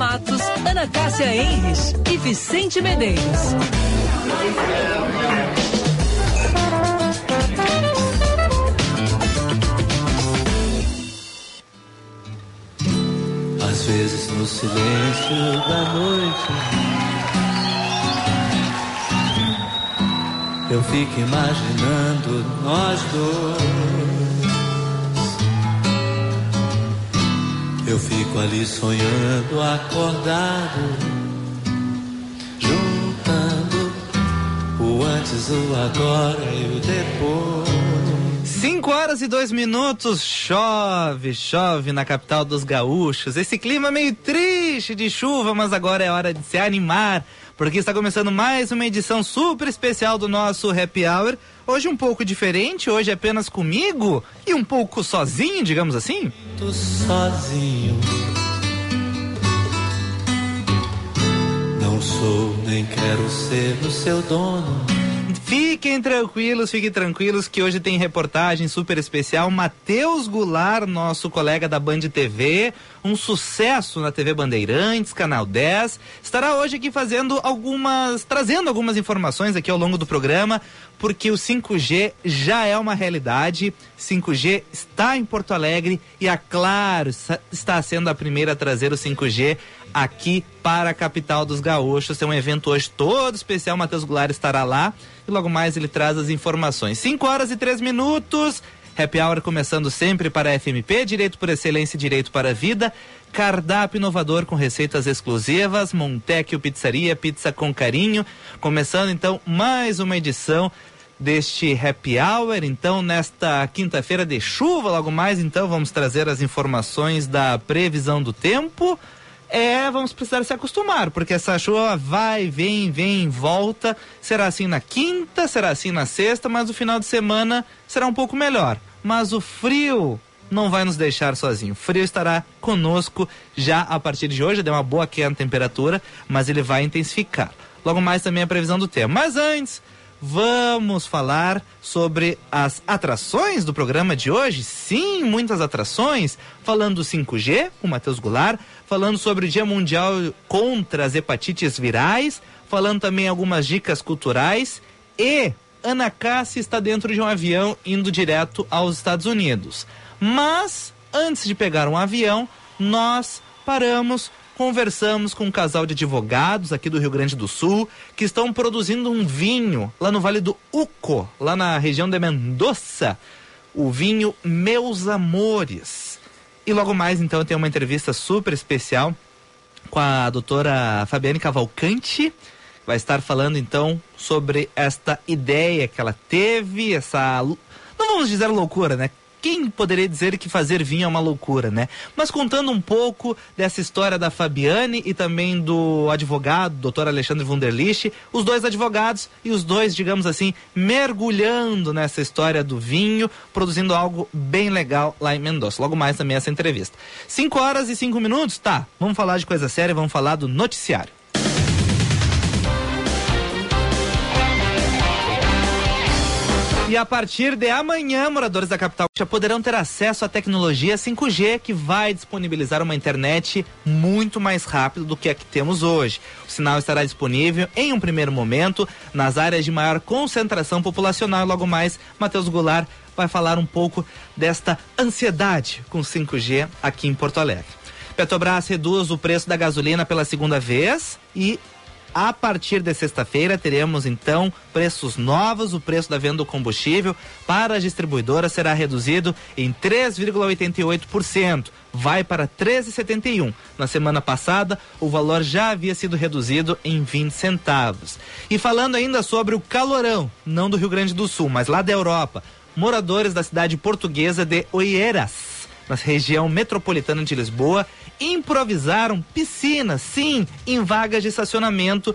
Matos, Ana Cássia Henrich e Vicente Medeiros. Às vezes no silêncio da noite Eu fico imaginando nós dois Eu fico ali sonhando acordado Juntando o antes, o agora e o depois 5 horas e dois minutos, chove, chove na capital dos gaúchos. Esse clima meio triste de chuva, mas agora é hora de se animar, porque está começando mais uma edição super especial do nosso Happy Hour. Hoje um pouco diferente, hoje apenas comigo e um pouco sozinho, digamos assim. Tô sozinho. Não sou nem quero ser o seu dono. Fiquem tranquilos, fiquem tranquilos que hoje tem reportagem super especial. Matheus Goulart, nosso colega da Band TV, um sucesso na TV Bandeirantes, Canal 10, estará hoje aqui fazendo algumas, trazendo algumas informações aqui ao longo do programa, porque o 5G já é uma realidade. 5G está em Porto Alegre e a Claro está sendo a primeira a trazer o 5G aqui para a capital dos gaúchos. Tem um evento hoje todo especial, Matheus Goulart estará lá e logo mais ele traz as informações. 5 horas e 3 minutos. Happy Hour começando sempre para a FMP, Direito por Excelência e Direito para a Vida. Cardápio inovador com receitas exclusivas, Montecchio Pizzaria, pizza com carinho. Começando então mais uma edição deste Happy Hour. Então, nesta quinta-feira de chuva, logo mais, então vamos trazer as informações da previsão do tempo é, vamos precisar se acostumar, porque essa chuva vai, vem, vem, volta. Será assim na quinta, será assim na sexta, mas o final de semana será um pouco melhor. Mas o frio não vai nos deixar sozinho. O frio estará conosco já a partir de hoje, deu uma boa queda na temperatura, mas ele vai intensificar. Logo mais também a previsão do tempo. Mas antes, Vamos falar sobre as atrações do programa de hoje? Sim, muitas atrações. Falando do 5G, com Matheus Goulart, falando sobre o Dia Mundial contra as Hepatites Virais, falando também algumas dicas culturais e Ana Cássia está dentro de um avião indo direto aos Estados Unidos. Mas, antes de pegar um avião, nós paramos conversamos com um casal de advogados aqui do Rio Grande do Sul que estão produzindo um vinho lá no Vale do Uco, lá na região de Mendoza, o vinho Meus Amores. E logo mais então tem uma entrevista super especial com a doutora Fabiane Cavalcante, vai estar falando então sobre esta ideia que ela teve, essa não vamos dizer loucura, né? Quem poderia dizer que fazer vinho é uma loucura, né? Mas contando um pouco dessa história da Fabiane e também do advogado, doutor Alexandre Wunderlich, os dois advogados e os dois, digamos assim, mergulhando nessa história do vinho, produzindo algo bem legal lá em Mendoza. Logo mais também essa entrevista. Cinco horas e cinco minutos? Tá, vamos falar de coisa séria, vamos falar do noticiário. E a partir de amanhã, moradores da capital já poderão ter acesso à tecnologia 5G que vai disponibilizar uma internet muito mais rápido do que a que temos hoje. O sinal estará disponível em um primeiro momento nas áreas de maior concentração populacional. Logo mais, Matheus Goulart vai falar um pouco desta ansiedade com 5G aqui em Porto Alegre. Petrobras reduz o preço da gasolina pela segunda vez e a partir de sexta-feira teremos então preços novos. O preço da venda do combustível para as distribuidoras será reduzido em 3,88%. Vai para 13,71. Na semana passada, o valor já havia sido reduzido em 20 centavos. E falando ainda sobre o calorão, não do Rio Grande do Sul, mas lá da Europa, moradores da cidade portuguesa de Oeiras na região metropolitana de Lisboa, improvisaram piscinas, sim, em vagas de estacionamento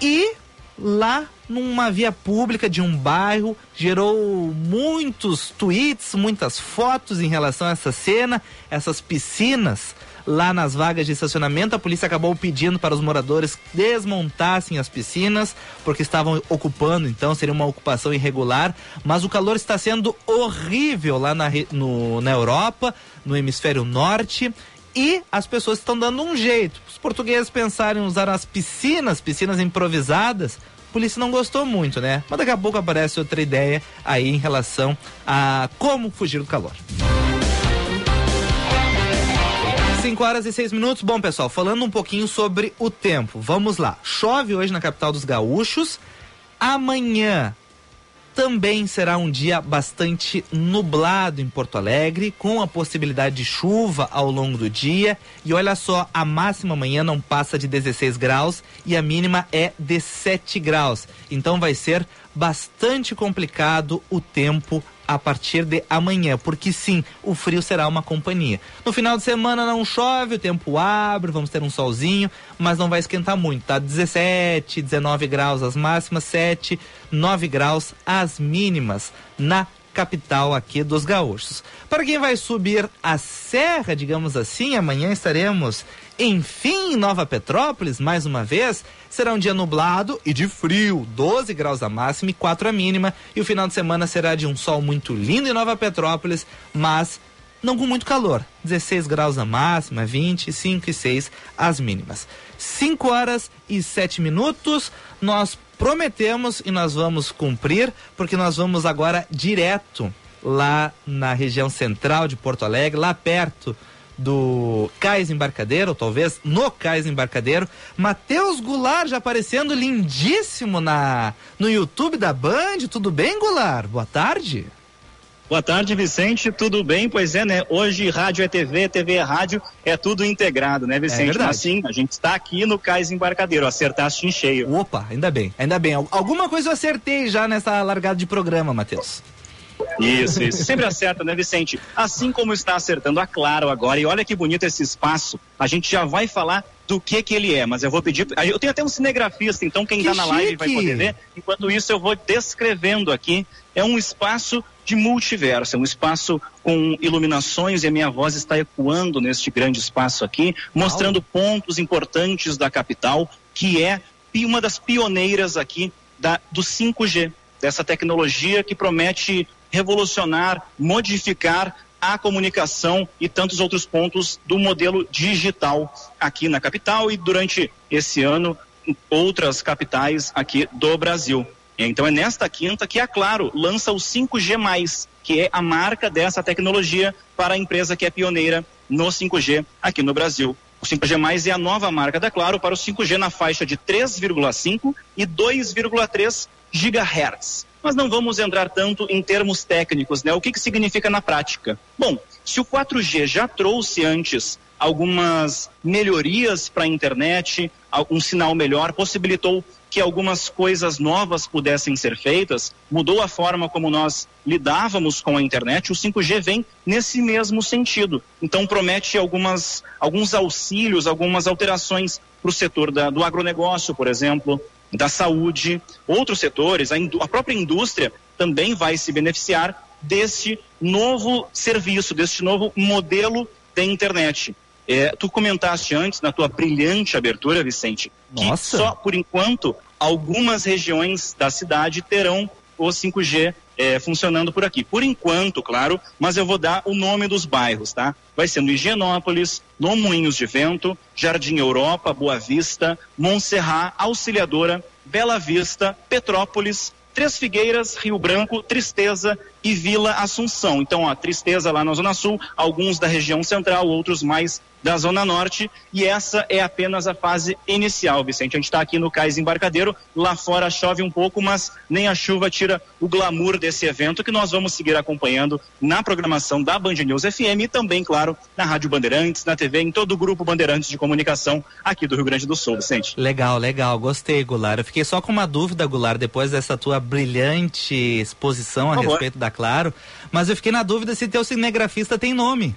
e lá numa via pública de um bairro, gerou muitos tweets, muitas fotos em relação a essa cena, essas piscinas lá nas vagas de estacionamento. A polícia acabou pedindo para os moradores desmontassem as piscinas, porque estavam ocupando, então seria uma ocupação irregular. Mas o calor está sendo horrível lá na, no, na Europa, no hemisfério norte. E as pessoas estão dando um jeito. Os portugueses pensaram em usar as piscinas, piscinas improvisadas. A polícia não gostou muito, né? Mas daqui a pouco aparece outra ideia aí em relação a como fugir do calor. 5 horas e 6 minutos. Bom, pessoal, falando um pouquinho sobre o tempo. Vamos lá. Chove hoje na capital dos gaúchos. Amanhã também será um dia bastante nublado em Porto Alegre, com a possibilidade de chuva ao longo do dia. E olha só, a máxima amanhã não passa de 16 graus e a mínima é de 7 graus. Então vai ser bastante complicado o tempo a partir de amanhã, porque sim, o frio será uma companhia. No final de semana não chove, o tempo abre, vamos ter um solzinho, mas não vai esquentar muito, tá? 17, 19 graus as máximas, 7, 9 graus as mínimas na capital aqui dos gaúchos. Para quem vai subir a serra, digamos assim, amanhã estaremos enfim em Nova Petrópolis, mais uma vez. Será um dia nublado e de frio, 12 graus a máxima e 4 a mínima. E o final de semana será de um sol muito lindo em Nova Petrópolis, mas não com muito calor. 16 graus a máxima, 25 e 6 as mínimas. 5 horas e 7 minutos. Nós prometemos e nós vamos cumprir, porque nós vamos agora direto lá na região central de Porto Alegre, lá perto do Cais Embarcadeiro, ou talvez no Cais Embarcadeiro. Matheus Goulart já aparecendo lindíssimo na no YouTube da Band. Tudo bem, Goulart? Boa tarde. Boa tarde, Vicente. Tudo bem? Pois é, né? Hoje rádio é TV, TV é rádio, é tudo integrado, né, Vicente? É Assim, a gente está aqui no Cais Embarcadeiro, acertaste em cheio. Opa, ainda bem, ainda bem. Alguma coisa eu acertei já nessa largada de programa, Matheus. Isso, isso. Sempre acerta, né, Vicente? Assim como está acertando a Claro agora. E olha que bonito esse espaço. A gente já vai falar do que que ele é, mas eu vou pedir. Eu tenho até um cinegrafista, então quem está na live vai poder ver. Enquanto isso, eu vou descrevendo aqui. É um espaço de multiverso, é um espaço com iluminações e a minha voz está ecoando neste grande espaço aqui, mostrando Uau. pontos importantes da capital, que é uma das pioneiras aqui da, do 5G, dessa tecnologia que promete revolucionar, modificar a comunicação e tantos outros pontos do modelo digital aqui na capital e durante esse ano outras capitais aqui do Brasil. Então é nesta quinta que a Claro lança o 5G+, que é a marca dessa tecnologia para a empresa que é pioneira no 5G aqui no Brasil. O 5G+, é a nova marca da Claro para o 5G na faixa de 3,5 e 2,3 GHz. Mas não vamos entrar tanto em termos técnicos, né? O que, que significa na prática? Bom, se o 4G já trouxe antes algumas melhorias para a internet, um sinal melhor, possibilitou que algumas coisas novas pudessem ser feitas, mudou a forma como nós lidávamos com a internet, o 5G vem nesse mesmo sentido. Então promete algumas, alguns auxílios, algumas alterações para o setor da, do agronegócio, por exemplo, da saúde, outros setores, a, a própria indústria também vai se beneficiar deste novo serviço, deste novo modelo de internet. É, tu comentaste antes na tua brilhante abertura, Vicente, Nossa. que só por enquanto algumas regiões da cidade terão o 5G é, funcionando por aqui. Por enquanto, claro, mas eu vou dar o nome dos bairros, tá? Vai ser no Higienópolis, no Moinhos de Vento, Jardim Europa, Boa Vista, Montserrat, Auxiliadora, Bela Vista, Petrópolis, Três Figueiras, Rio Branco, Tristeza e Vila Assunção. Então, a Tristeza lá na Zona Sul, alguns da região central, outros mais da Zona Norte, e essa é apenas a fase inicial, Vicente. A gente está aqui no Cais Embarcadeiro, lá fora chove um pouco, mas nem a chuva tira o glamour desse evento que nós vamos seguir acompanhando na programação da Band News FM e também, claro, na Rádio Bandeirantes, na TV, em todo o grupo Bandeirantes de Comunicação aqui do Rio Grande do Sul, Vicente. Legal, legal, gostei, Goulart. Eu fiquei só com uma dúvida, Goulart, depois dessa tua brilhante exposição a respeito da Claro, mas eu fiquei na dúvida se teu cinegrafista tem nome.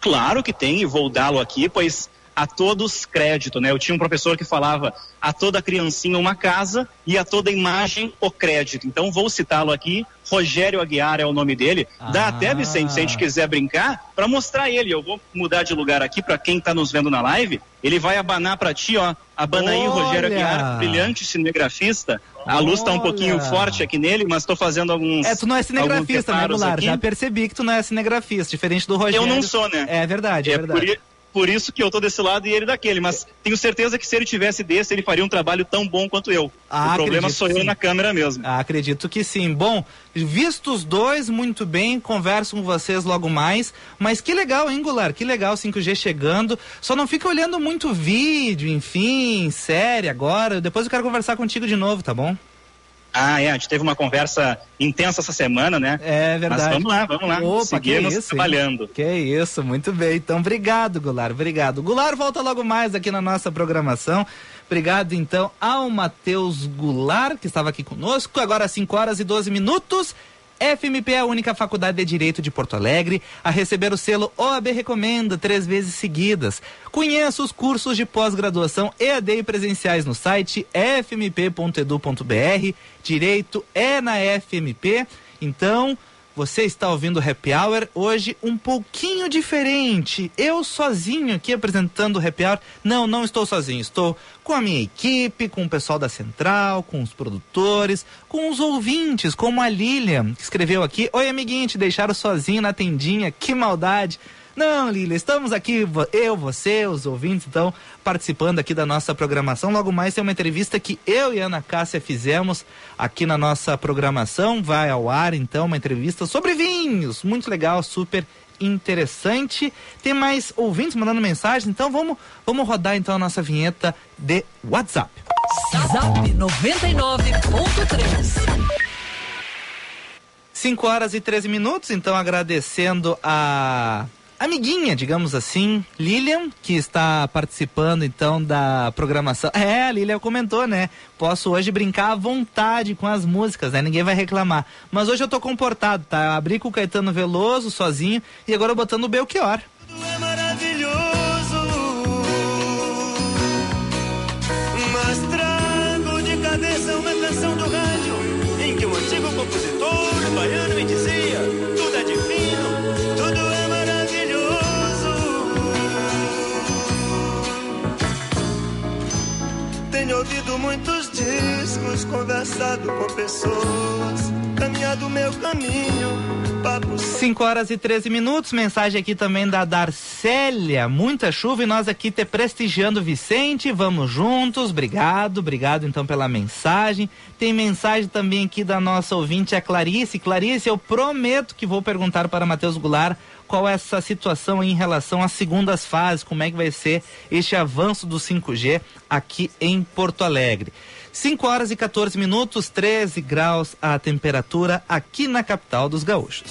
Claro que tem, e vou dá-lo aqui, pois a todos crédito, né? Eu tinha um professor que falava a toda criancinha uma casa e a toda imagem o crédito. Então vou citá-lo aqui. Rogério Aguiar é o nome dele. Ah. Dá até, Vicente, se a gente quiser brincar, para mostrar ele. Eu vou mudar de lugar aqui para quem está nos vendo na live. Ele vai abanar para ti, ó. Abana Olha. aí, Rogério Aguiar, brilhante cinegrafista. A luz está um pouquinho forte aqui nele, mas estou fazendo alguns. É, tu não é cinegrafista, né, Goulart? Já percebi que tu não é cinegrafista, diferente do Rogério. Eu não sou, né? É verdade, é, é verdade. Por por isso que eu tô desse lado e ele daquele. Mas tenho certeza que se ele tivesse desse, ele faria um trabalho tão bom quanto eu. Ah, o problema sou eu na câmera mesmo. Ah, acredito que sim. Bom, vistos dois, muito bem, converso com vocês logo mais. Mas que legal, hein, Goulart? Que legal 5G chegando. Só não fica olhando muito vídeo, enfim, série agora. Depois eu quero conversar contigo de novo, tá bom? Ah, é, a gente teve uma conversa intensa essa semana, né? É verdade. Mas vamos lá, vamos lá. Opa, Seguimos que isso, trabalhando. Que isso, muito bem. Então, obrigado, Goulart, obrigado. Goulart volta logo mais aqui na nossa programação. Obrigado, então, ao Matheus Goulart, que estava aqui conosco. Agora, 5 horas e 12 minutos. FMP é a única faculdade de Direito de Porto Alegre a receber o selo OAB Recomenda três vezes seguidas. Conheça os cursos de pós-graduação EAD e presenciais no site fmp.edu.br. Direito é na FMP. Então, você está ouvindo Happy Hour hoje um pouquinho diferente. Eu sozinho aqui apresentando o Happy Hour. Não, não estou sozinho. Estou com a minha equipe, com o pessoal da Central, com os produtores, com os ouvintes, como a Lilian, que escreveu aqui: Oi, amiguinho, te deixaram sozinho na tendinha. Que maldade. Não, Lília, estamos aqui, eu, você, os ouvintes, então, participando aqui da nossa programação. Logo mais tem uma entrevista que eu e Ana Cássia fizemos aqui na nossa programação. Vai ao ar, então, uma entrevista sobre vinhos. Muito legal, super interessante. Tem mais ouvintes mandando mensagem, então vamos, vamos rodar então a nossa vinheta de WhatsApp. Zap 99.3 5 horas e 13 minutos, então agradecendo a amiguinha, digamos assim, Lilian, que está participando então da programação. É, a Lilian comentou, né? Posso hoje brincar à vontade com as músicas, né? Ninguém vai reclamar. Mas hoje eu tô comportado, tá? Eu abri com o Caetano Veloso sozinho e agora botando o Belchior. Tudo é muitos discos, conversado com pessoas, caminhado meu caminho. Papo... 5 horas e 13 minutos, mensagem aqui também da Darcélia. Muita chuva e nós aqui te prestigiando Vicente. Vamos juntos, obrigado, obrigado então pela mensagem. Tem mensagem também aqui da nossa ouvinte, a Clarice. Clarice, eu prometo que vou perguntar para Matheus Goulart qual é essa situação em relação às segundas fases, como é que vai ser este avanço do 5G aqui em Porto Alegre. 5 horas e 14 minutos, 13 graus a temperatura aqui na capital dos gaúchos.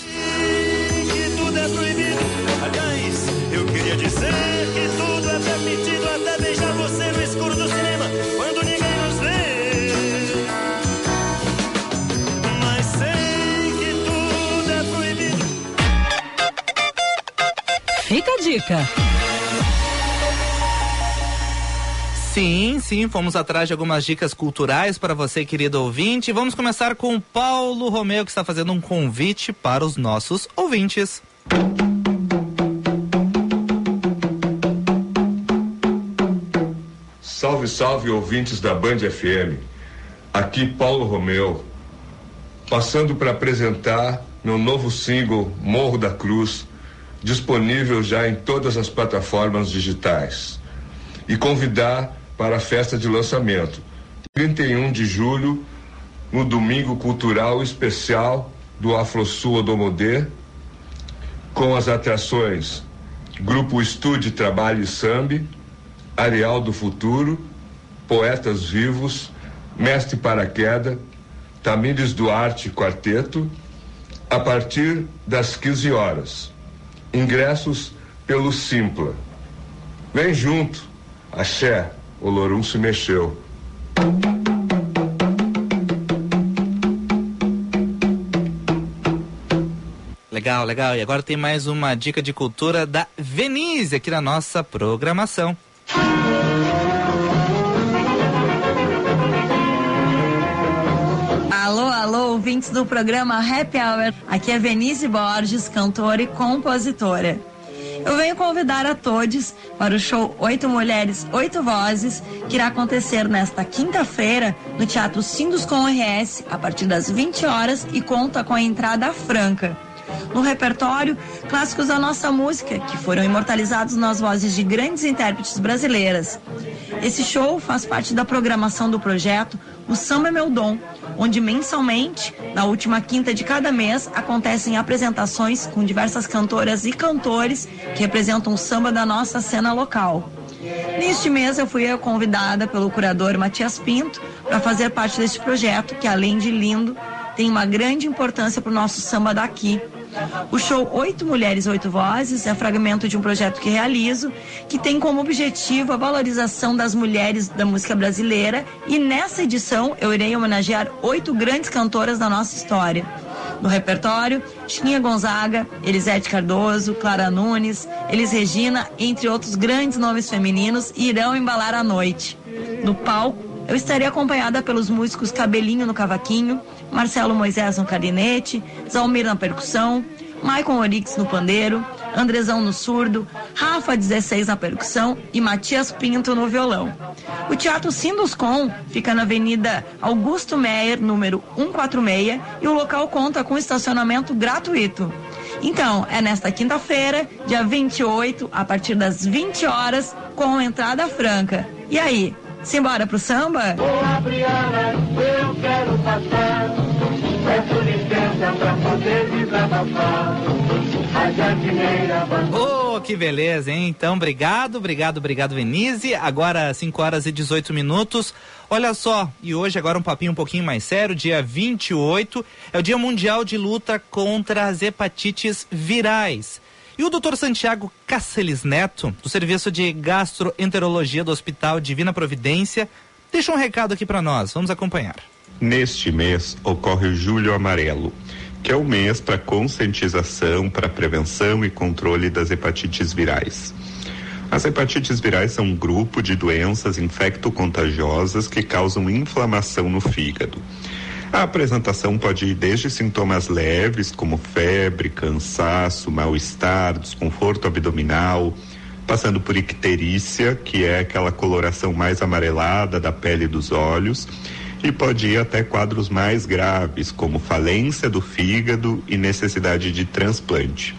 Fica a dica. Sim, sim, fomos atrás de algumas dicas culturais para você, querido ouvinte. Vamos começar com o Paulo Romeu, que está fazendo um convite para os nossos ouvintes. Salve, salve, ouvintes da Band FM. Aqui Paulo Romeu, passando para apresentar meu novo single Morro da Cruz disponível já em todas as plataformas digitais. E convidar para a festa de lançamento, 31 de julho, no Domingo Cultural Especial do AfroSul Odomodê, com as atrações Grupo Estude Trabalho e Sambi, Areal do Futuro, Poetas Vivos, Mestre Paraqueda, Tamires Duarte Quarteto, a partir das 15 horas. Ingressos pelo Simpla. Vem junto. Axé, o Lorum se mexeu. Legal, legal. E agora tem mais uma dica de cultura da Venise aqui na nossa programação. Ouvintes do programa Happy Hour. Aqui é Venice Borges, cantora e compositora. Eu venho convidar a todos para o show Oito Mulheres, Oito Vozes, que irá acontecer nesta quinta-feira no Teatro Sindus com RS, a partir das 20 horas e conta com a entrada franca. No repertório, clássicos da nossa música, que foram imortalizados nas vozes de grandes intérpretes brasileiras. Esse show faz parte da programação do projeto O Samba é Meu Dom, onde mensalmente, na última quinta de cada mês, acontecem apresentações com diversas cantoras e cantores que representam o samba da nossa cena local. Neste mês eu fui convidada pelo curador Matias Pinto para fazer parte deste projeto, que além de lindo, tem uma grande importância para o nosso samba daqui. O show Oito Mulheres, Oito Vozes é fragmento de um projeto que realizo, que tem como objetivo a valorização das mulheres da música brasileira e nessa edição eu irei homenagear oito grandes cantoras da nossa história. No repertório, Chiquinha Gonzaga, Elisete Cardoso, Clara Nunes, Elis Regina, entre outros grandes nomes femininos, irão embalar a noite. No palco, eu estarei acompanhada pelos músicos Cabelinho no cavaquinho, Marcelo Moisés no clarinete, Zalmir na percussão, Maicon Orix no pandeiro, Andrezão no surdo, Rafa 16 na percussão e Matias Pinto no violão. O Teatro Sinduscom fica na Avenida Augusto Meyer, número 146, e o local conta com estacionamento gratuito. Então, é nesta quinta-feira, dia 28, a partir das 20 horas, com entrada franca. E aí, Simbora pro samba? Ô Adriana, eu quero passar. Peço licença pra poder desabafar. Oh, que beleza, hein? Então, obrigado, obrigado, obrigado, Venise. Agora, 5 horas e 18 minutos. Olha só, e hoje agora um papinho um pouquinho mais sério, dia 28, é o Dia Mundial de Luta contra as Hepatites Virais. E o Dr. Santiago Caceles Neto, do Serviço de Gastroenterologia do Hospital Divina Providência, deixa um recado aqui para nós. Vamos acompanhar. Neste mês ocorre o Julho Amarelo, que é o mês para conscientização, para prevenção e controle das hepatites virais. As hepatites virais são um grupo de doenças infecto-contagiosas que causam inflamação no fígado. A apresentação pode ir desde sintomas leves, como febre, cansaço, mal-estar, desconforto abdominal, passando por icterícia, que é aquela coloração mais amarelada da pele e dos olhos, e pode ir até quadros mais graves, como falência do fígado e necessidade de transplante.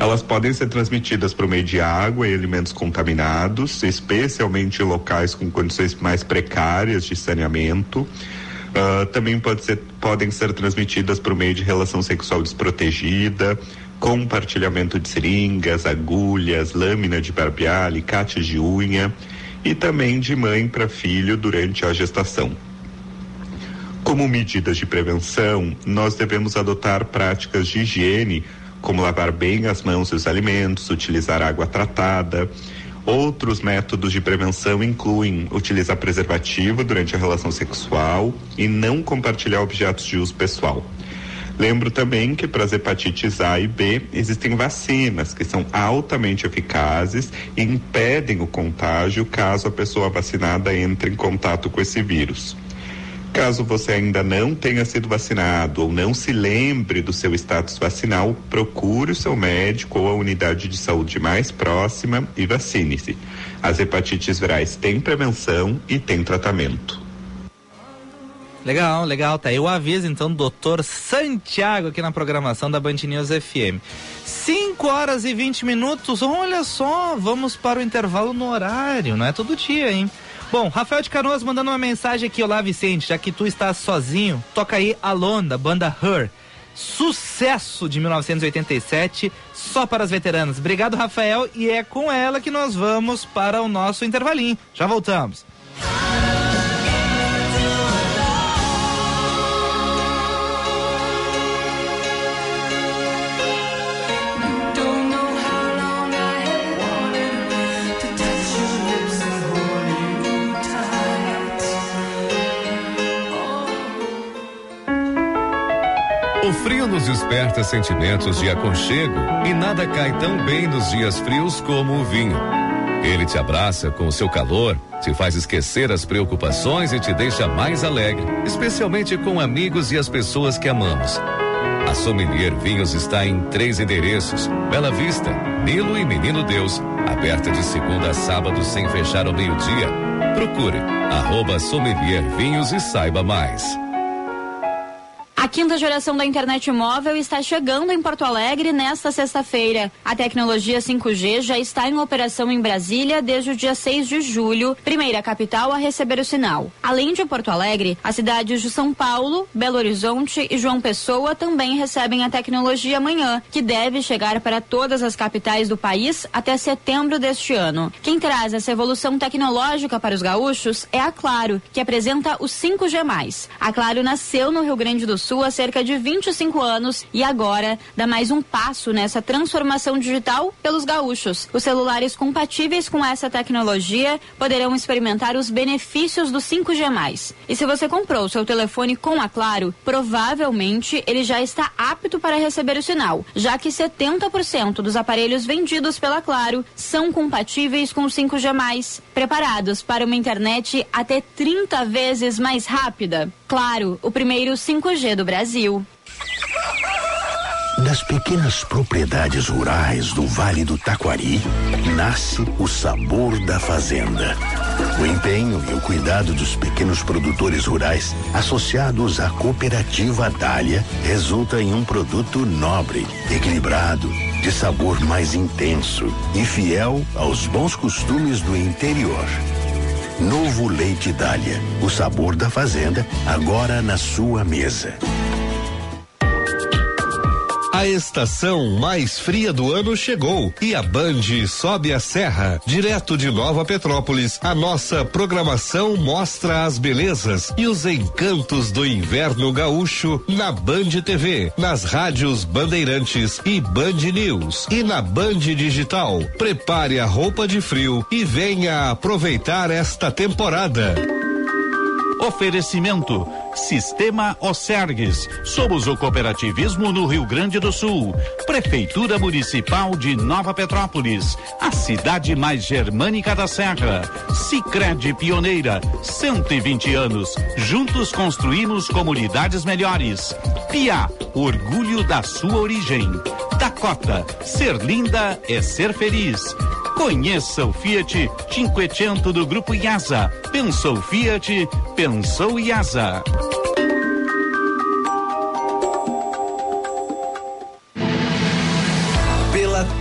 Elas podem ser transmitidas por meio de água e alimentos contaminados, especialmente em locais com condições mais precárias de saneamento Uh, também pode ser, podem ser transmitidas por meio de relação sexual desprotegida, compartilhamento de seringas, agulhas, lâmina de barbear, alicates de unha e também de mãe para filho durante a gestação. Como medidas de prevenção, nós devemos adotar práticas de higiene, como lavar bem as mãos e os alimentos, utilizar água tratada, Outros métodos de prevenção incluem utilizar preservativo durante a relação sexual e não compartilhar objetos de uso pessoal. Lembro também que para as hepatites A e B existem vacinas que são altamente eficazes e impedem o contágio caso a pessoa vacinada entre em contato com esse vírus. Caso você ainda não tenha sido vacinado ou não se lembre do seu status vacinal, procure o seu médico ou a unidade de saúde mais próxima e vacine-se. As hepatites virais têm prevenção e têm tratamento. Legal, legal, tá aí o aviso então do doutor Santiago aqui na programação da Band News FM. 5 horas e 20 minutos, olha só, vamos para o intervalo no horário, não é todo dia, hein? Bom, Rafael de Canoas mandando uma mensagem aqui, olá Vicente, já que tu estás sozinho, toca aí Alone, da banda Her. Sucesso de 1987, só para as veteranas. Obrigado, Rafael, e é com ela que nós vamos para o nosso intervalinho. Já voltamos. Nos desperta sentimentos de aconchego e nada cai tão bem nos dias frios como o vinho. Ele te abraça com o seu calor, te faz esquecer as preocupações e te deixa mais alegre, especialmente com amigos e as pessoas que amamos. A Sommelier Vinhos está em três endereços: Bela Vista, Nilo e Menino Deus, aberta de segunda a sábado sem fechar ao meio-dia. Procure arroba Sommelier Vinhos e saiba mais. A quinta geração da internet móvel está chegando em Porto Alegre nesta sexta-feira. A tecnologia 5G já está em operação em Brasília desde o dia 6 de julho, primeira capital a receber o sinal. Além de Porto Alegre, as cidades de São Paulo, Belo Horizonte e João Pessoa também recebem a tecnologia amanhã, que deve chegar para todas as capitais do país até setembro deste ano. Quem traz essa evolução tecnológica para os gaúchos é a Claro, que apresenta o 5G+. A Claro nasceu no Rio Grande do Sul Sul há cerca de 25 anos e agora dá mais um passo nessa transformação digital pelos gaúchos. Os celulares compatíveis com essa tecnologia poderão experimentar os benefícios do 5G+. E se você comprou seu telefone com a Claro, provavelmente ele já está apto para receber o sinal, já que 70% dos aparelhos vendidos pela Claro são compatíveis com o 5G+, preparados para uma internet até 30 vezes mais rápida. Claro, o primeiro 5G do Brasil. Das pequenas propriedades rurais do Vale do Taquari, nasce o sabor da fazenda. O empenho e o cuidado dos pequenos produtores rurais, associados à cooperativa Dália, resulta em um produto nobre, equilibrado, de sabor mais intenso e fiel aos bons costumes do interior. Novo Leite Dália. O sabor da fazenda, agora na sua mesa. A estação mais fria do ano chegou e a Band sobe a serra. Direto de Nova Petrópolis, a nossa programação mostra as belezas e os encantos do inverno gaúcho na Band TV, nas rádios Bandeirantes e Band News e na Band Digital. Prepare a roupa de frio e venha aproveitar esta temporada. Oferecimento Sistema Osergues. Somos o cooperativismo no Rio Grande do Sul. Prefeitura Municipal de Nova Petrópolis. A cidade mais germânica da Serra. Sicredi Pioneira. 120 anos. Juntos construímos comunidades melhores. Pia, orgulho da sua origem. Dakota, ser linda é ser feliz. Conheça o Fiat Cinquecento do Grupo IASA. Pensou Fiat, pensou IASA.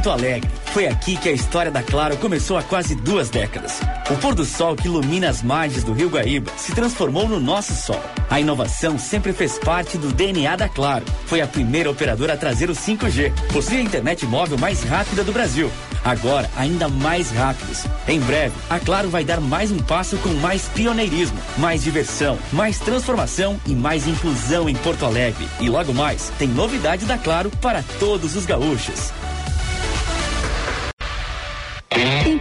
Porto Alegre. Foi aqui que a história da Claro começou há quase duas décadas. O pôr do sol que ilumina as margens do Rio Guaíba se transformou no nosso sol. A inovação sempre fez parte do DNA da Claro. Foi a primeira operadora a trazer o 5G. Possui a internet móvel mais rápida do Brasil. Agora, ainda mais rápidos. Em breve, a Claro vai dar mais um passo com mais pioneirismo, mais diversão, mais transformação e mais inclusão em Porto Alegre. E logo mais, tem novidade da Claro para todos os gaúchos.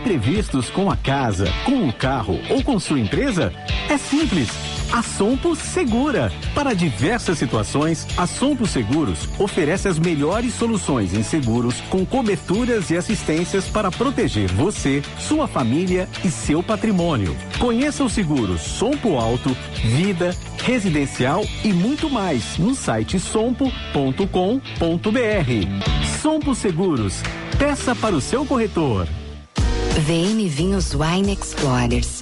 Imprevistos com a casa, com o carro ou com sua empresa? É simples. A Sompo Segura. Para diversas situações, a Sompo Seguros oferece as melhores soluções em seguros com coberturas e assistências para proteger você, sua família e seu patrimônio. Conheça os seguros Sompo Alto, Vida, Residencial e muito mais no site sompo.com.br. Sompo Seguros. Peça para o seu corretor. VM Vinhos Wine Explorers.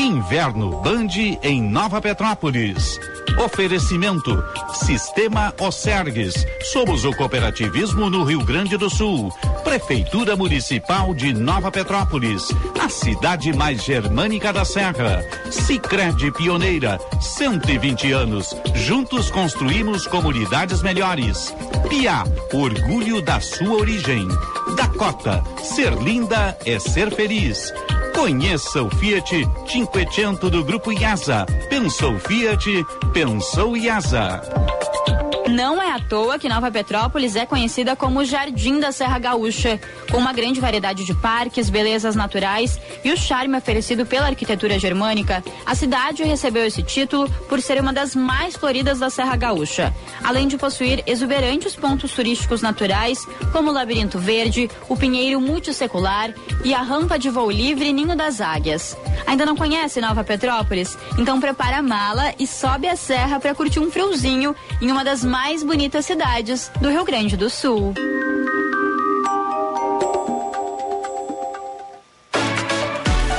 Inverno Band em Nova Petrópolis. Oferecimento Sistema Osergues. Somos o cooperativismo no Rio Grande do Sul. Prefeitura Municipal de Nova Petrópolis. A cidade mais germânica da Serra. Sicredi Pioneira. 120 anos. Juntos construímos comunidades melhores. Pia, orgulho da sua origem. Dakota, ser linda é ser feliz. Conheça o Fiat Cinquecento do Grupo IASA. Pensou Fiat, pensou IASA. Não é à toa que Nova Petrópolis é conhecida como o Jardim da Serra Gaúcha, com uma grande variedade de parques, belezas naturais e o charme oferecido pela arquitetura germânica. A cidade recebeu esse título por ser uma das mais floridas da Serra Gaúcha, além de possuir exuberantes pontos turísticos naturais, como o Labirinto Verde, o Pinheiro Multissecular e a rampa de voo livre Ninho das Águias. Ainda não conhece Nova Petrópolis? Então prepara a mala e sobe a serra para curtir um friozinho em uma das mais bonitas cidades do Rio Grande do Sul.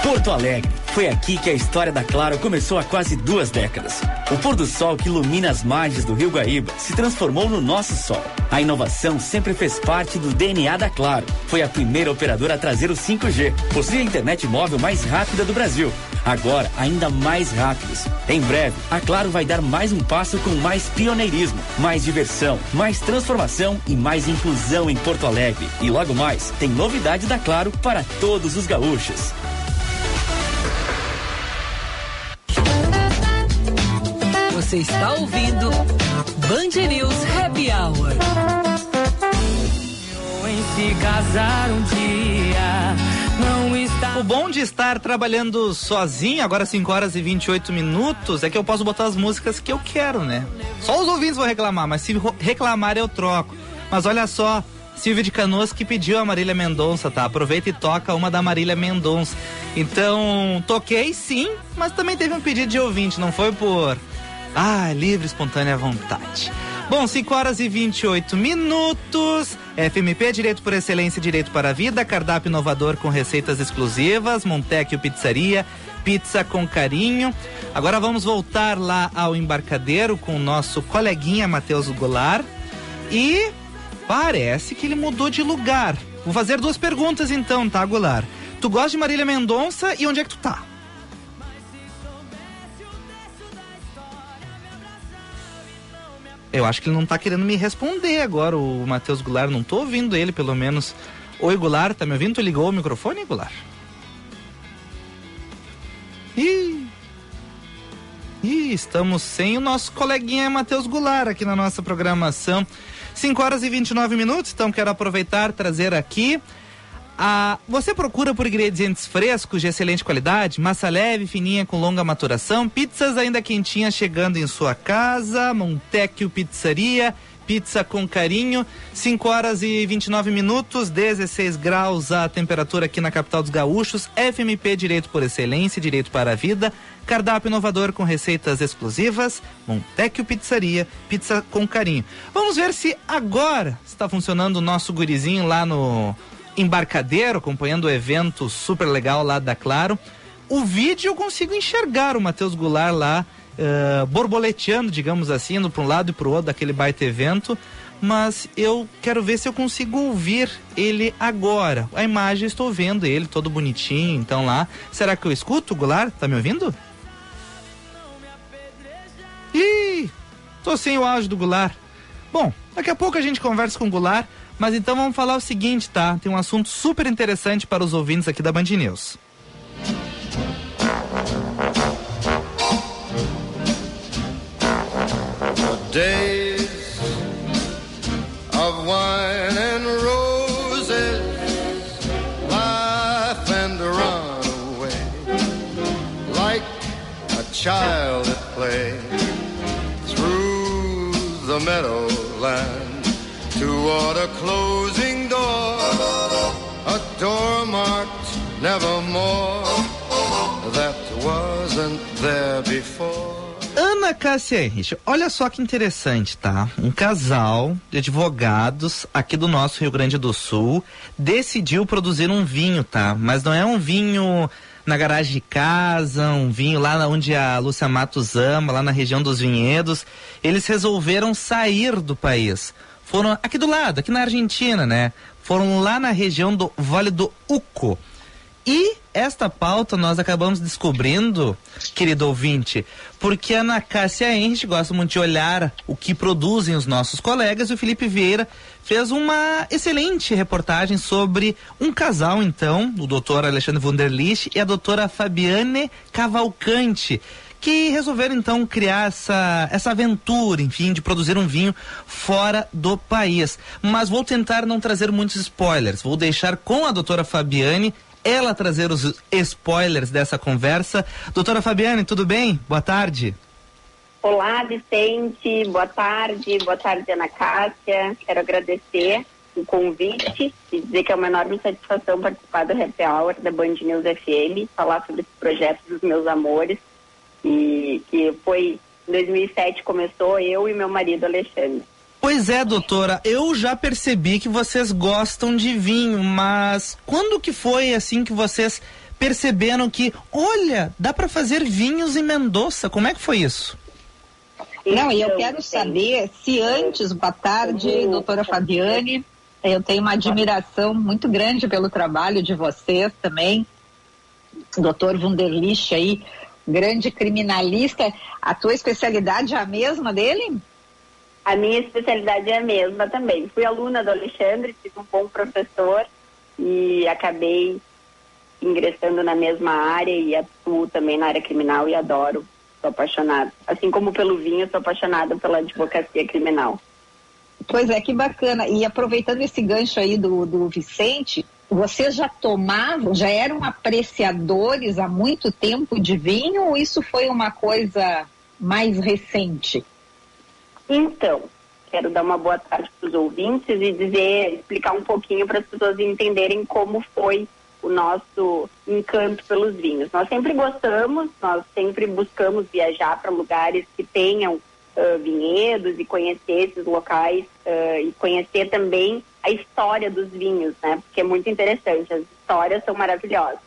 Porto Alegre. Foi aqui que a história da Claro começou há quase duas décadas. O pôr do sol que ilumina as margens do Rio Guaíba se transformou no nosso sol. A inovação sempre fez parte do DNA da Claro. Foi a primeira operadora a trazer o 5G. Possui a internet móvel mais rápida do Brasil. Agora, ainda mais rápidos. Em breve, a Claro vai dar mais um passo com mais pioneirismo, mais diversão, mais transformação e mais inclusão em Porto Alegre. E logo mais, tem novidade da Claro para todos os gaúchos. Você está ouvindo Band News Happy Hour. se casar um dia. Não está. O bom de estar trabalhando sozinho, agora 5 horas e 28 minutos, é que eu posso botar as músicas que eu quero, né? Só os ouvintes vão reclamar, mas se reclamar eu troco. Mas olha só, Silvia de Canoas que pediu a Marília Mendonça, tá? Aproveita e toca uma da Marília Mendonça. Então, toquei sim, mas também teve um pedido de ouvinte, não foi por. Ah, livre, espontânea vontade. Bom, 5 horas e 28 minutos. FMP Direito por Excelência Direito para a Vida, cardápio inovador com receitas exclusivas, Montecchio Pizzaria, pizza com carinho. Agora vamos voltar lá ao embarcadeiro com o nosso coleguinha Matheus Goulart. E parece que ele mudou de lugar. Vou fazer duas perguntas então, tá, Goulart? Tu gosta de Marília Mendonça e onde é que tu tá? Eu acho que ele não tá querendo me responder agora, o Matheus Goulart. Não tô ouvindo ele, pelo menos. Oi, Goulart, tá me ouvindo? Tu ligou o microfone, Goulart? Ih! Ih, estamos sem o nosso coleguinha Matheus Goulart aqui na nossa programação. 5 horas e 29 minutos, então quero aproveitar trazer aqui a, você procura por ingredientes frescos de excelente qualidade, massa leve, fininha com longa maturação, pizzas ainda quentinhas chegando em sua casa, Montecchio Pizzaria, pizza com carinho, 5 horas e 29 minutos, 16 graus a temperatura aqui na capital dos gaúchos, FMP Direito por Excelência, Direito para a Vida, cardápio inovador com receitas exclusivas, Montecchio Pizzaria, pizza com carinho. Vamos ver se agora está funcionando o nosso gurizinho lá no embarcadeiro, acompanhando o evento super legal lá da Claro. O vídeo eu consigo enxergar o Matheus Goulart lá, uh, borboleteando, digamos assim, indo para um lado e para o outro daquele baita evento. Mas eu quero ver se eu consigo ouvir ele agora. A imagem estou vendo ele todo bonitinho, então lá. Será que eu escuto, Goulart? Tá me ouvindo? Ih, tô sem o áudio do Goulart. Bom, daqui a pouco a gente conversa com o Goulart. Mas então vamos falar o seguinte, tá? Tem um assunto super interessante para os ouvintes aqui da Band News. Days of wine and roses, laugh and run away like a child at play through the meadowland toward a closing door, a door marked nevermore that wasn't there before. Ana Cássia Henrich, olha só que interessante, tá? Um casal de advogados aqui do nosso Rio Grande do Sul decidiu produzir um vinho, tá? Mas não é um vinho na garagem de casa, um vinho lá onde a Lúcia Matos ama, lá na região dos vinhedos. Eles resolveram sair do país. Foram aqui do lado, aqui na Argentina, né? Foram lá na região do Vale do Uco. E esta pauta nós acabamos descobrindo, querido ouvinte, porque a Ana Cássia Henrich gosta muito de olhar o que produzem os nossos colegas e o Felipe Vieira fez uma excelente reportagem sobre um casal, então, o doutor Alexandre Wunderlich e a doutora Fabiane Cavalcante, que resolveram então criar essa, essa aventura, enfim, de produzir um vinho fora do país. Mas vou tentar não trazer muitos spoilers, vou deixar com a doutora Fabiane ela trazer os spoilers dessa conversa. Doutora Fabiane, tudo bem? Boa tarde. Olá, Vicente. Boa tarde. Boa tarde, Ana Cássia. Quero agradecer o convite e dizer que é uma enorme satisfação participar do Happy Hour da Band News FM, falar sobre esse projeto dos meus amores e que foi em 2007 começou eu e meu marido Alexandre. Pois é, doutora, eu já percebi que vocês gostam de vinho, mas quando que foi assim que vocês perceberam que, olha, dá para fazer vinhos em Mendoza? Como é que foi isso? Não, e eu quero saber se antes, boa tarde, doutora Fabiane, eu tenho uma admiração muito grande pelo trabalho de vocês também, doutor Wunderlich aí, grande criminalista, a tua especialidade é a mesma dele? A minha especialidade é a mesma também. Fui aluna do Alexandre, tive um bom professor e acabei ingressando na mesma área e atuo também na área criminal e adoro, sou apaixonada. Assim como pelo vinho, sou apaixonada pela advocacia criminal. Pois é, que bacana. E aproveitando esse gancho aí do, do Vicente, vocês já tomavam, já eram apreciadores há muito tempo de vinho ou isso foi uma coisa mais recente? Então, quero dar uma boa tarde para os ouvintes e dizer, explicar um pouquinho para as pessoas entenderem como foi o nosso encanto pelos vinhos. Nós sempre gostamos, nós sempre buscamos viajar para lugares que tenham uh, vinhedos e conhecer esses locais uh, e conhecer também a história dos vinhos, né? Porque é muito interessante, as histórias são maravilhosas.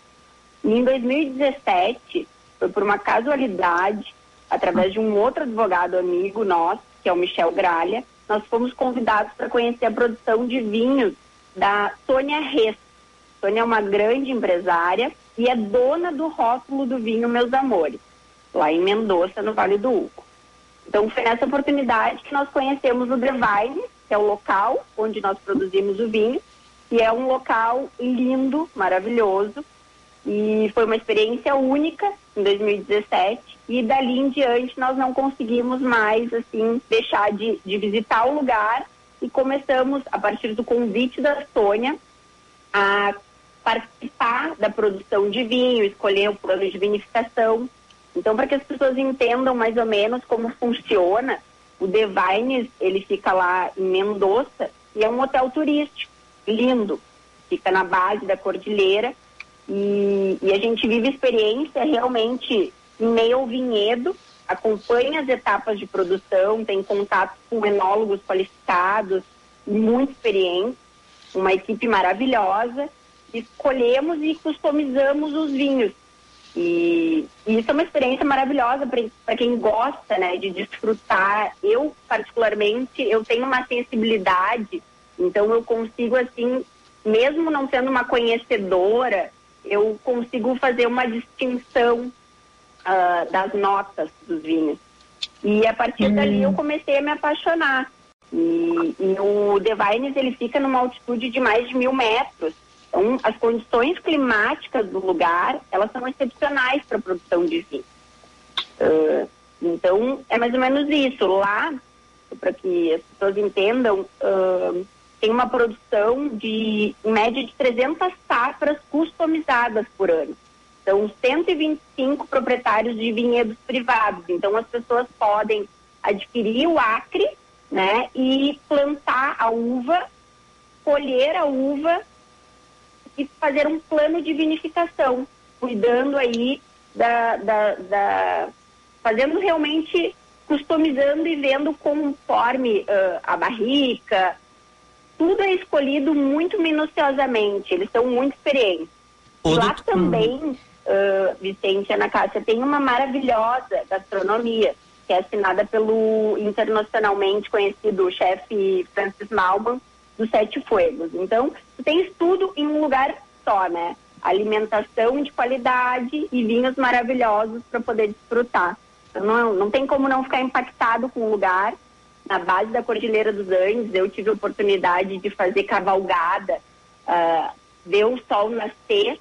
E em 2017, foi por uma casualidade, através de um outro advogado amigo nosso, que é o Michel Gralha, nós fomos convidados para conhecer a produção de vinhos da Sônia Reis. Sônia é uma grande empresária e é dona do rótulo do vinho Meus Amores, lá em Mendoza, no Vale do Uco. Então foi nessa oportunidade que nós conhecemos o Devine, que é o local onde nós produzimos o vinho, e é um local lindo, maravilhoso, e foi uma experiência única em 2017 e dali em diante nós não conseguimos mais assim deixar de, de visitar o lugar e começamos a partir do convite da Sônia a participar da produção de vinho, escolher o plano de vinificação. Então, para que as pessoas entendam mais ou menos como funciona, o Devines, ele fica lá em Mendoza e é um hotel turístico, lindo. Fica na base da cordilheira e, e a gente vive experiência realmente em meio ao vinhedo, acompanha as etapas de produção, tem contato com enólogos qualificados, muito experientes, uma equipe maravilhosa, escolhemos e customizamos os vinhos. E, e isso é uma experiência maravilhosa para quem gosta né, de desfrutar. Eu, particularmente, eu tenho uma sensibilidade, então eu consigo, assim, mesmo não sendo uma conhecedora, eu consigo fazer uma distinção uh, das notas dos vinhos. E a partir hum. dali eu comecei a me apaixonar. E, e o Devines ele fica numa altitude de mais de mil metros. Então, as condições climáticas do lugar, elas são excepcionais para a produção de vinho. Uh, então, é mais ou menos isso. Lá, para que as pessoas entendam, uh, tem uma produção de, em média, de 300 safras customizadas por ano. São 125 proprietários de vinhedos privados. Então, as pessoas podem adquirir o acre, né, e plantar a uva, colher a uva e fazer um plano de vinificação, cuidando aí da, da, da fazendo realmente customizando e vendo conforme uh, a barrica, tudo é escolhido muito minuciosamente, eles são muito experientes. O Lá doutor- também, uh, Vicente e Ana Cássia, tem uma maravilhosa gastronomia, que é assinada pelo internacionalmente conhecido chefe Francis Malman, do Sete Fuegos. Então, tu tens tudo em um lugar só, né? Alimentação de qualidade e vinhos maravilhosos para poder desfrutar. Então, não, não tem como não ficar impactado com o lugar. Na base da Cordilheira dos Andes, eu tive a oportunidade de fazer cavalgada, ah, ver o sol nascer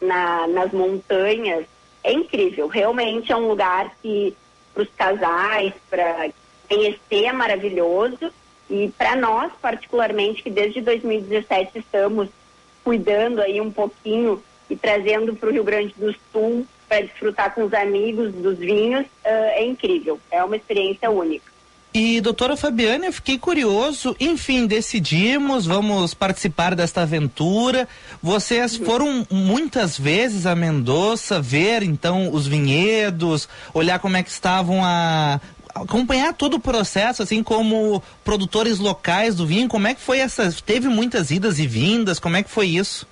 na- nas montanhas. É incrível, realmente é um lugar que para os casais, para conhecer é maravilhoso. E para nós, particularmente, que desde 2017 estamos cuidando aí um pouquinho e trazendo para o Rio Grande do Sul para desfrutar com os amigos dos vinhos, ah, é incrível. É uma experiência única. E doutora Fabiana, eu fiquei curioso, enfim, decidimos, vamos participar desta aventura. Vocês foram muitas vezes a Mendoza ver então os vinhedos, olhar como é que estavam a acompanhar todo o processo, assim como produtores locais do vinho, como é que foi essa, teve muitas idas e vindas, como é que foi isso?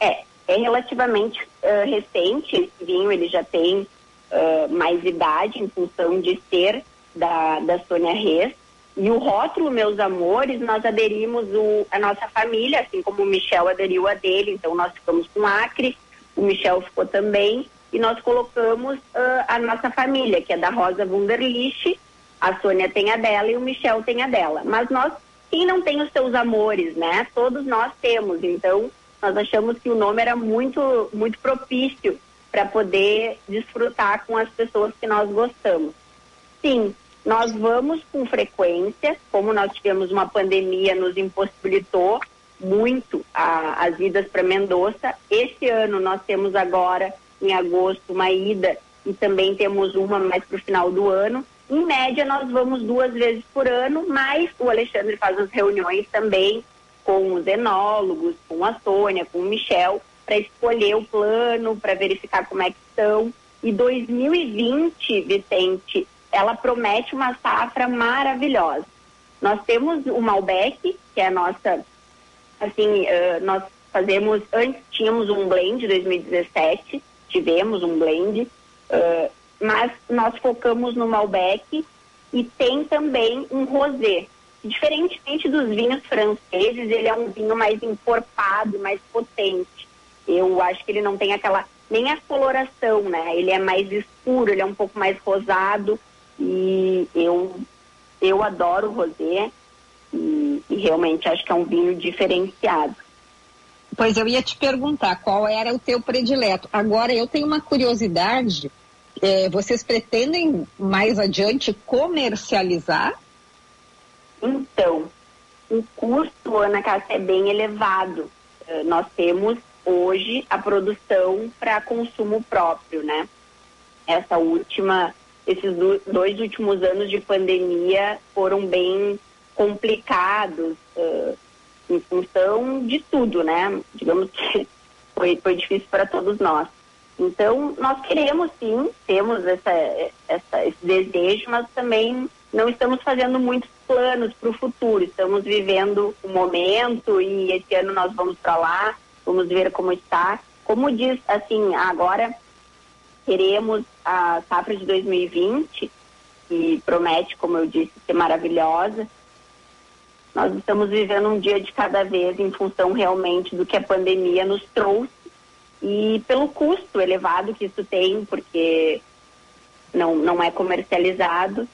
É, é relativamente ah, recente. Esse vinho, ele já tem ah, mais idade em função de ser da, da Sônia Reis. E o rótulo Meus Amores, nós aderimos o, a nossa família, assim como o Michel aderiu a dele, então nós ficamos com Acre, o Michel ficou também, e nós colocamos ah, a nossa família, que é da Rosa Wunderlich, a Sônia tem a dela e o Michel tem a dela. Mas nós, quem não tem os seus amores, né? Todos nós temos, então nós achamos que o nome era muito, muito propício para poder desfrutar com as pessoas que nós gostamos. Sim, nós vamos com frequência, como nós tivemos uma pandemia, nos impossibilitou muito a- as idas para Mendoza. Esse ano nós temos agora, em agosto, uma ida e também temos uma mais para o final do ano. Em média, nós vamos duas vezes por ano, mas o Alexandre faz as reuniões também com os enólogos, com a Sônia, com o Michel, para escolher o plano, para verificar como é que estão. E 2020, Vicente, ela promete uma safra maravilhosa. Nós temos o Malbec, que é a nossa, assim, eh, nós fazemos, antes tínhamos um blend 2017, tivemos um blend, eh, mas nós focamos no Malbec e tem também um rosé. Diferentemente dos vinhos franceses, ele é um vinho mais encorpado, mais potente. Eu acho que ele não tem aquela nem a coloração, né? Ele é mais escuro, ele é um pouco mais rosado e eu eu adoro rosé e, e realmente acho que é um vinho diferenciado. Pois eu ia te perguntar qual era o teu predileto. Agora eu tenho uma curiosidade. eh, vocês pretendem mais adiante comercializar? Então, o custo, Ana Cássia, é bem elevado. Eh, nós temos hoje a produção para consumo próprio, né? Essa última, esses do- dois últimos anos de pandemia foram bem complicados eh, em função de tudo, né? Digamos que foi, foi difícil para todos nós. Então, nós queremos sim, temos essa, essa, esse desejo, mas também não estamos fazendo muitos planos para o futuro. Estamos vivendo o momento e esse ano nós vamos para lá, vamos ver como está. Como diz, assim, agora teremos a safra de 2020, que promete, como eu disse, ser maravilhosa. Nós estamos vivendo um dia de cada vez em função realmente do que a pandemia nos trouxe e pelo custo elevado que isso tem, porque não, não é comercializado.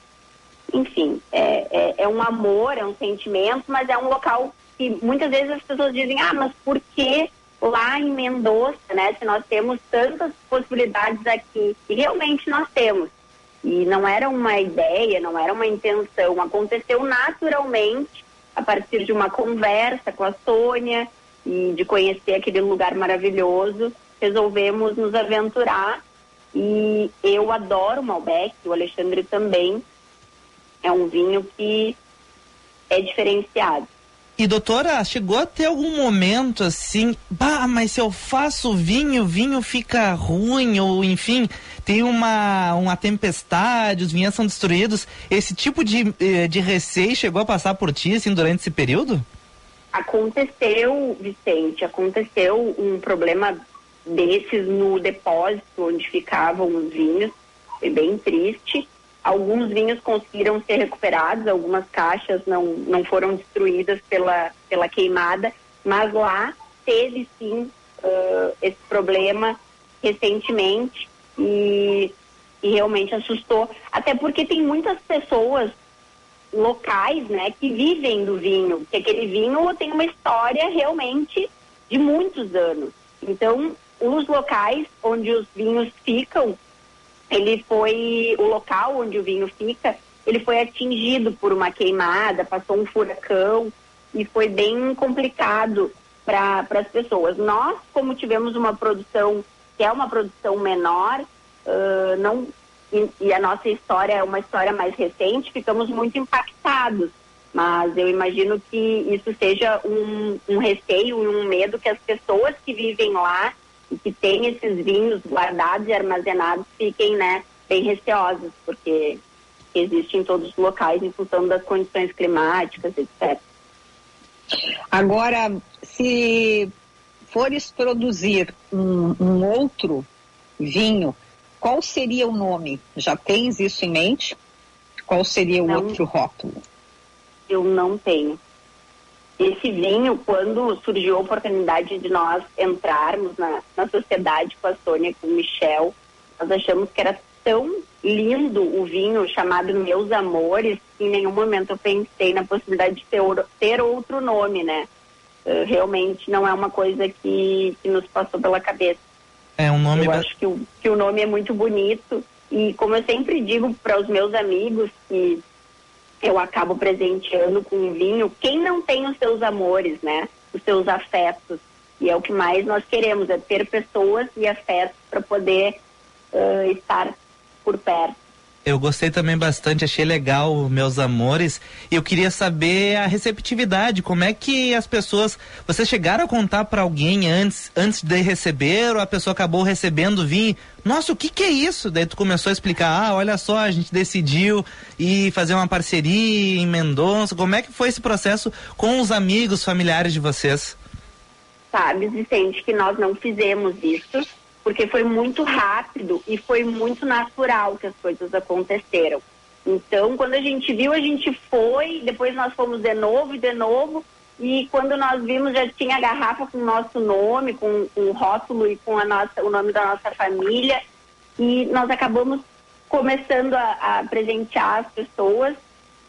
Enfim, é, é, é um amor, é um sentimento, mas é um local que muitas vezes as pessoas dizem, ah, mas por que lá em Mendoza, né? Se nós temos tantas possibilidades aqui, e realmente nós temos. E não era uma ideia, não era uma intenção, aconteceu naturalmente a partir de uma conversa com a Sônia e de conhecer aquele lugar maravilhoso resolvemos nos aventurar e eu adoro Malbec, o Alexandre também. É um vinho que é diferenciado. E doutora, chegou a ter algum momento assim, bah, mas se eu faço vinho, vinho fica ruim, ou enfim, tem uma, uma tempestade, os vinhos são destruídos. Esse tipo de, eh, de receio chegou a passar por ti, assim, durante esse período? Aconteceu, Vicente, aconteceu um problema desses no depósito onde ficavam os vinhos, foi bem triste. Alguns vinhos conseguiram ser recuperados, algumas caixas não, não foram destruídas pela, pela queimada, mas lá teve sim uh, esse problema recentemente e, e realmente assustou. Até porque tem muitas pessoas locais, né, que vivem do vinho, que aquele vinho tem uma história realmente de muitos anos. Então, os locais onde os vinhos ficam, ele foi o local onde o vinho fica, ele foi atingido por uma queimada, passou um furacão e foi bem complicado para as pessoas. Nós, como tivemos uma produção que é uma produção menor, uh, não e, e, a nossa história é uma história mais recente, ficamos muito impactados. Mas eu imagino que isso seja um, um receio e um medo que as pessoas que vivem lá e que têm esses vinhos guardados e armazenados fiquem né, bem receosas, porque existe em todos os locais em função das condições climáticas, etc. Agora, se fores produzir um, um outro vinho, qual seria o nome? Já tens isso em mente? Qual seria o não, outro rótulo? Eu não tenho. Esse vinho, quando surgiu a oportunidade de nós entrarmos na, na sociedade com a Sônia com o Michel, nós achamos que era tão lindo o vinho chamado Meus Amores, que em nenhum momento eu pensei na possibilidade de ter, ter outro nome, né? Uh, realmente não é uma coisa que, que, nos passou pela cabeça. É um nome. Eu acho que o, que o nome é muito bonito e como eu sempre digo para os meus amigos que eu acabo presenteando com vinho quem não tem os seus amores, né? Os seus afetos. E é o que mais nós queremos, é ter pessoas e afetos para poder uh, estar por perto. Eu gostei também bastante, achei legal, meus amores. E eu queria saber a receptividade, como é que as pessoas, vocês chegaram a contar para alguém antes, antes de receber, ou a pessoa acabou recebendo vinho? Nossa, o que que é isso? Daí tu começou a explicar, ah, olha só, a gente decidiu ir fazer uma parceria em Mendonça. Como é que foi esse processo com os amigos, familiares de vocês? Sabe, Vicente, que nós não fizemos isso porque foi muito rápido e foi muito natural que as coisas aconteceram. Então, quando a gente viu, a gente foi, depois nós fomos de novo e de novo, e quando nós vimos já tinha a garrafa com o nosso nome, com, com o rótulo e com a nossa, o nome da nossa família, e nós acabamos começando a, a presentear as pessoas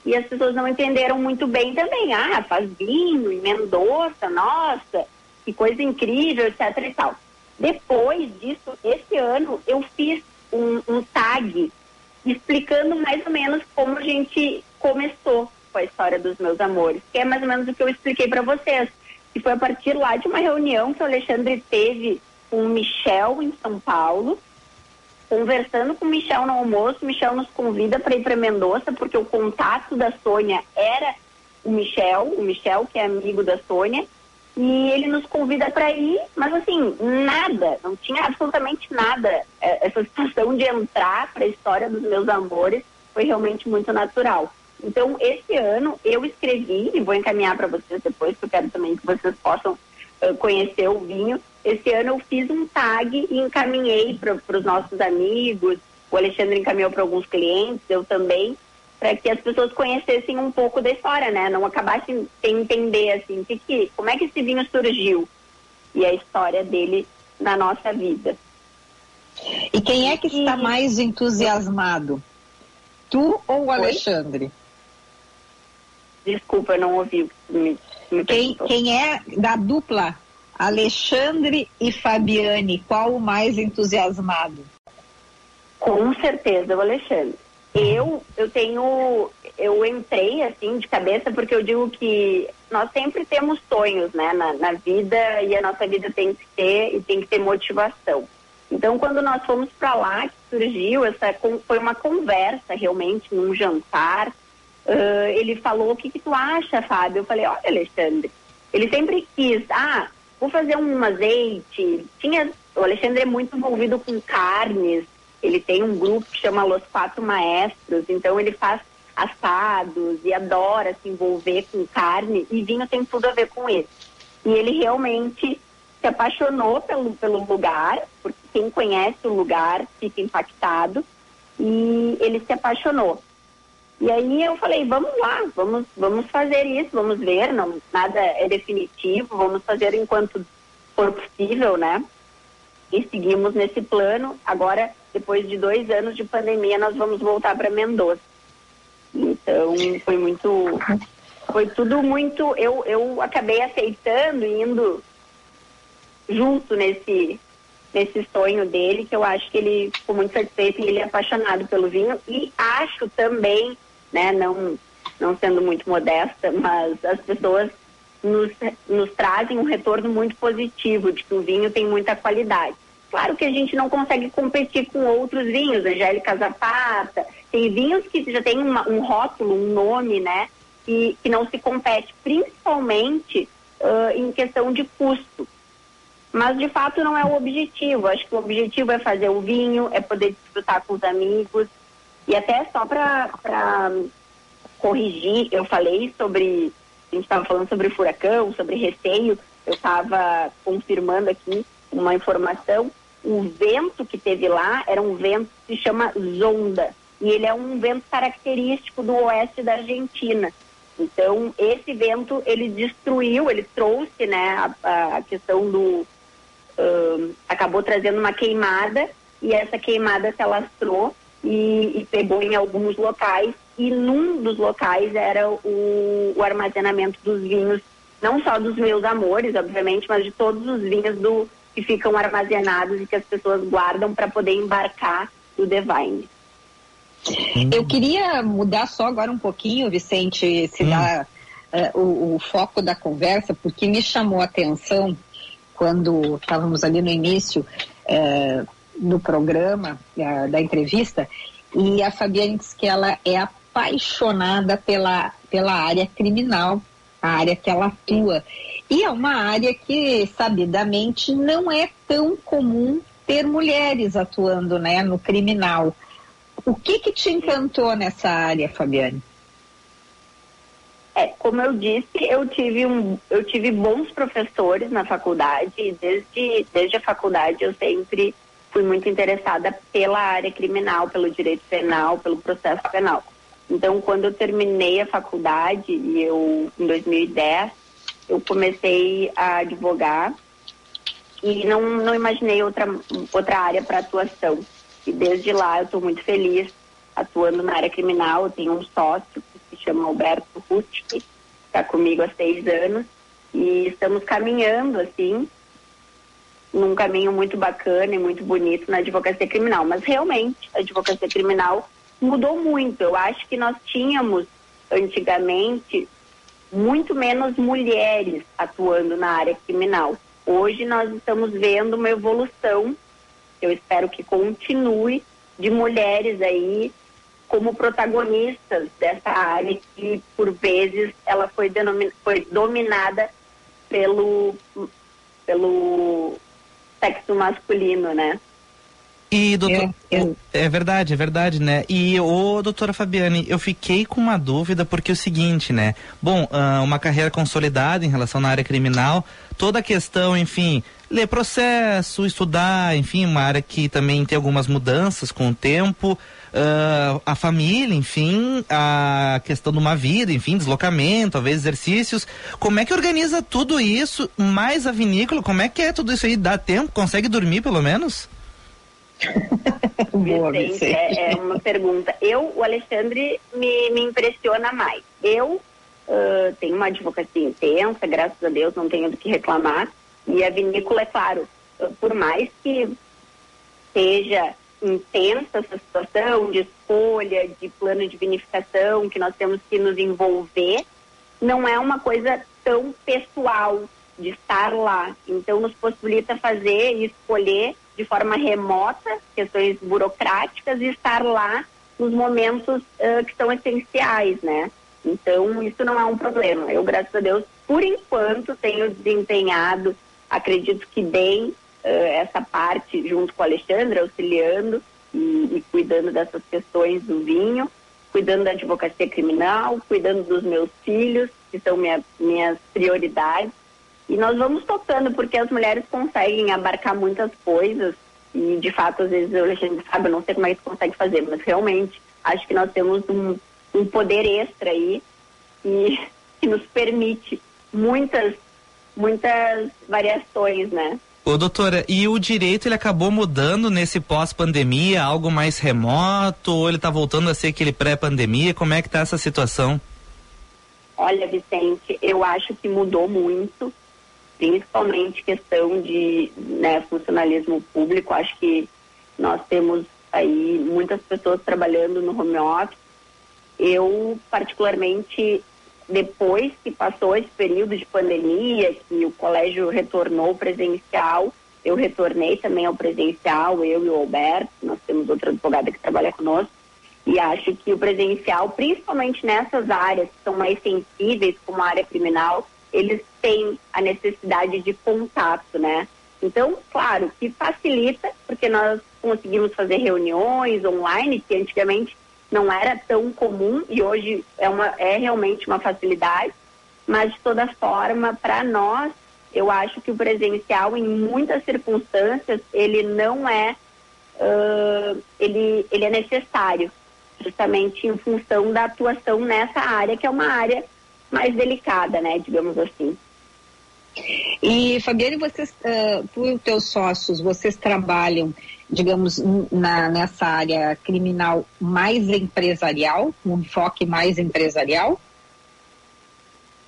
e as pessoas não entenderam muito bem também. Ah, faz vinho em Mendoza, nossa, que coisa incrível, etc e tal. Depois disso, esse ano, eu fiz um, um tag explicando mais ou menos como a gente começou com a história dos meus amores, que é mais ou menos o que eu expliquei para vocês. Que foi a partir lá de uma reunião que o Alexandre teve com o Michel em São Paulo, conversando com o Michel no almoço, o Michel nos convida para ir para Mendoza, porque o contato da Sônia era o Michel, o Michel que é amigo da Sônia, e ele nos convida para ir, mas assim, nada, não tinha absolutamente nada. É, essa situação de entrar para a história dos meus amores foi realmente muito natural. Então, esse ano eu escrevi, e vou encaminhar para vocês depois, porque eu quero também que vocês possam uh, conhecer o vinho. Esse ano eu fiz um tag e encaminhei para os nossos amigos. O Alexandre encaminhou para alguns clientes, eu também para que as pessoas conhecessem um pouco da história, né? Não acabassem sem entender assim, que, que, como é que esse vinho surgiu e a história dele na nossa vida. E quem é que e... está mais entusiasmado? Tu ou o Alexandre? Desculpa, eu não ouvi. Me, me quem, quem é da dupla Alexandre e Fabiane, qual o mais entusiasmado? Com certeza o Alexandre. Eu, eu tenho, eu entrei assim de cabeça porque eu digo que nós sempre temos sonhos, né, na, na vida e a nossa vida tem que ter e tem que ter motivação. Então, quando nós fomos para lá, que surgiu essa, foi uma conversa realmente num jantar. Uh, ele falou: "O que, que tu acha, Fábio?" Eu falei: "Olha, Alexandre, ele sempre quis, ah, vou fazer um azeite. Tinha, o Alexandre é muito envolvido com carnes. Ele tem um grupo que chama Los Quatro Maestros, então ele faz assados e adora se envolver com carne e vinho tem tudo a ver com isso. E ele realmente se apaixonou pelo, pelo lugar, porque quem conhece o lugar fica impactado e ele se apaixonou. E aí eu falei, vamos lá, vamos, vamos fazer isso, vamos ver, não, nada é definitivo, vamos fazer enquanto for possível, né? E seguimos nesse plano. Agora, depois de dois anos de pandemia, nós vamos voltar para Mendoza. Então, foi muito. Foi tudo muito. Eu, eu acabei aceitando, indo junto nesse, nesse sonho dele, que eu acho que ele ficou muito satisfeito e ele é apaixonado pelo vinho. E acho também, né, não, não sendo muito modesta, mas as pessoas nos, nos trazem um retorno muito positivo de que o vinho tem muita qualidade. Claro que a gente não consegue competir com outros vinhos, Angélica Zapata, tem vinhos que já tem uma, um rótulo, um nome, né? Que, que não se compete, principalmente uh, em questão de custo. Mas de fato não é o objetivo. Acho que o objetivo é fazer o vinho, é poder desfrutar com os amigos. E até só para corrigir, eu falei sobre. A gente estava falando sobre furacão, sobre receio. Eu estava confirmando aqui uma informação. O vento que teve lá era um vento que se chama Zonda e ele é um vento característico do oeste da Argentina. Então, esse vento, ele destruiu, ele trouxe, né, a, a questão do... Uh, acabou trazendo uma queimada e essa queimada se alastrou e, e, pegou em alguns locais e num dos locais era o, o, armazenamento dos vinhos, não só dos meus amores, obviamente, mas de todos os vinhos do, que ficam armazenados e que as pessoas guardam para poder embarcar do Devine. Eu queria mudar só agora um pouquinho, Vicente, se hum. dá uh, o, o, foco da conversa, porque me chamou a atenção quando estávamos ali no início uh, do programa, uh, da entrevista, e a Fabiana disse que ela é apaixonada pela, pela área criminal, a área que ela atua. E é uma área que, sabidamente, não é tão comum ter mulheres atuando né, no criminal. O que que te encantou nessa área, Fabiane? É, como eu disse, eu tive, um, eu tive bons professores na faculdade e desde, desde a faculdade eu sempre fui muito interessada pela área criminal, pelo direito penal, pelo processo penal. Então, quando eu terminei a faculdade, eu, em 2010, eu comecei a advogar e não, não imaginei outra, outra área para atuação. E desde lá eu estou muito feliz atuando na área criminal. Eu tenho um sócio que se chama Alberto Rutsch, está comigo há seis anos. E estamos caminhando, assim, num caminho muito bacana e muito bonito na advocacia criminal. Mas realmente, a advocacia criminal mudou muito. Eu acho que nós tínhamos, antigamente, muito menos mulheres atuando na área criminal. Hoje nós estamos vendo uma evolução eu espero que continue de mulheres aí como protagonistas dessa área que por vezes ela foi, foi dominada pelo pelo sexo masculino, né? E, doutor, é verdade, é verdade, né? E, ô, doutora Fabiane, eu fiquei com uma dúvida porque é o seguinte, né? Bom, uh, uma carreira consolidada em relação na área criminal, toda a questão, enfim, ler processo, estudar, enfim, uma área que também tem algumas mudanças com o tempo, uh, a família, enfim, a questão de uma vida, enfim, deslocamento, talvez exercícios. Como é que organiza tudo isso, mais a vinícola? Como é que é tudo isso aí? Dá tempo? Consegue dormir pelo menos? Boa, Vicente, é, é, uma pergunta. Eu, o Alexandre me, me impressiona mais. Eu uh, tenho uma advocacia intensa, graças a Deus, não tenho do que reclamar. E a vinícola, é claro, por mais que seja intensa essa situação de escolha, de plano de vinificação, que nós temos que nos envolver, não é uma coisa tão pessoal de estar lá. Então, nos possibilita fazer e escolher de forma remota questões burocráticas e estar lá nos momentos uh, que são essenciais, né? Então, isso não é um problema. Eu, graças a Deus, por enquanto, tenho desempenhado, acredito que bem, uh, essa parte junto com o Alexandre, auxiliando e, e cuidando dessas questões do vinho, cuidando da advocacia criminal, cuidando dos meus filhos, que são minha, minhas prioridades. E nós vamos tocando, porque as mulheres conseguem abarcar muitas coisas. E, de fato, às vezes o Alexandre sabe, eu não sei como é que consegue fazer, mas realmente acho que nós temos um, um poder extra aí e que nos permite muitas, muitas variações, né? Ô, doutora, e o direito ele acabou mudando nesse pós-pandemia, algo mais remoto, ou ele está voltando a ser aquele pré-pandemia? Como é que está essa situação? Olha, Vicente, eu acho que mudou muito, principalmente questão de né, funcionalismo público. Acho que nós temos aí muitas pessoas trabalhando no home office. Eu, particularmente, depois que passou esse período de pandemia, que o colégio retornou presencial, eu retornei também ao presencial, eu e o Alberto, nós temos outra advogada que trabalha conosco, e acho que o presencial, principalmente nessas áreas que são mais sensíveis, como a área criminal, eles têm a necessidade de contato, né? Então, claro, que facilita, porque nós conseguimos fazer reuniões online, que antigamente não era tão comum e hoje é, uma, é realmente uma facilidade, mas de toda forma, para nós, eu acho que o presencial, em muitas circunstâncias, ele não é, uh, ele, ele é necessário, justamente em função da atuação nessa área, que é uma área mais delicada, né, digamos assim. E Fabiane, vocês, uh, tu e teus sócios, vocês trabalham, digamos, na, nessa área criminal mais empresarial, um enfoque mais empresarial?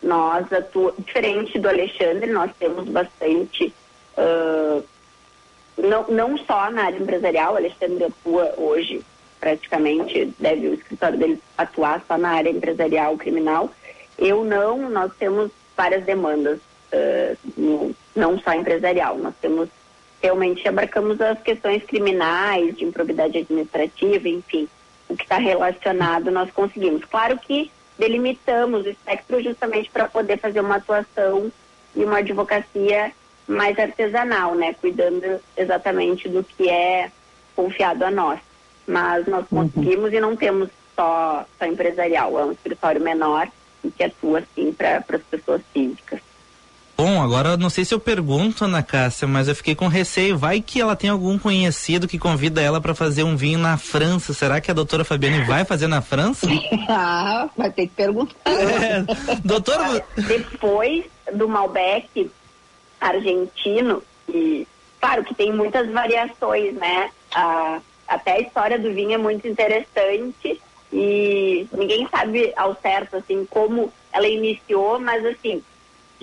Nós atuamos, diferente do Alexandre, nós temos bastante, uh, não, não só na área empresarial, o Alexandre atua hoje praticamente, deve o escritório dele atuar só na área empresarial criminal. Eu não, nós temos várias demandas no, não só empresarial. Nós temos realmente abarcamos as questões criminais, de improbidade administrativa, enfim, o que está relacionado nós conseguimos. Claro que delimitamos o espectro justamente para poder fazer uma atuação e uma advocacia mais artesanal, né, cuidando exatamente do que é confiado a nós. Mas nós uhum. conseguimos uhum. e não temos só, só empresarial, é um escritório menor e que atua assim para as pessoas físicas. Bom, agora não sei se eu pergunto, Ana Cássia, mas eu fiquei com receio. Vai que ela tem algum conhecido que convida ela para fazer um vinho na França. Será que a doutora Fabiane vai fazer na França? ah, vai ter que perguntar. É, doutora. Depois do Malbec argentino, e claro que tem muitas variações, né? Ah, até a história do vinho é muito interessante e ninguém sabe ao certo assim como ela iniciou, mas assim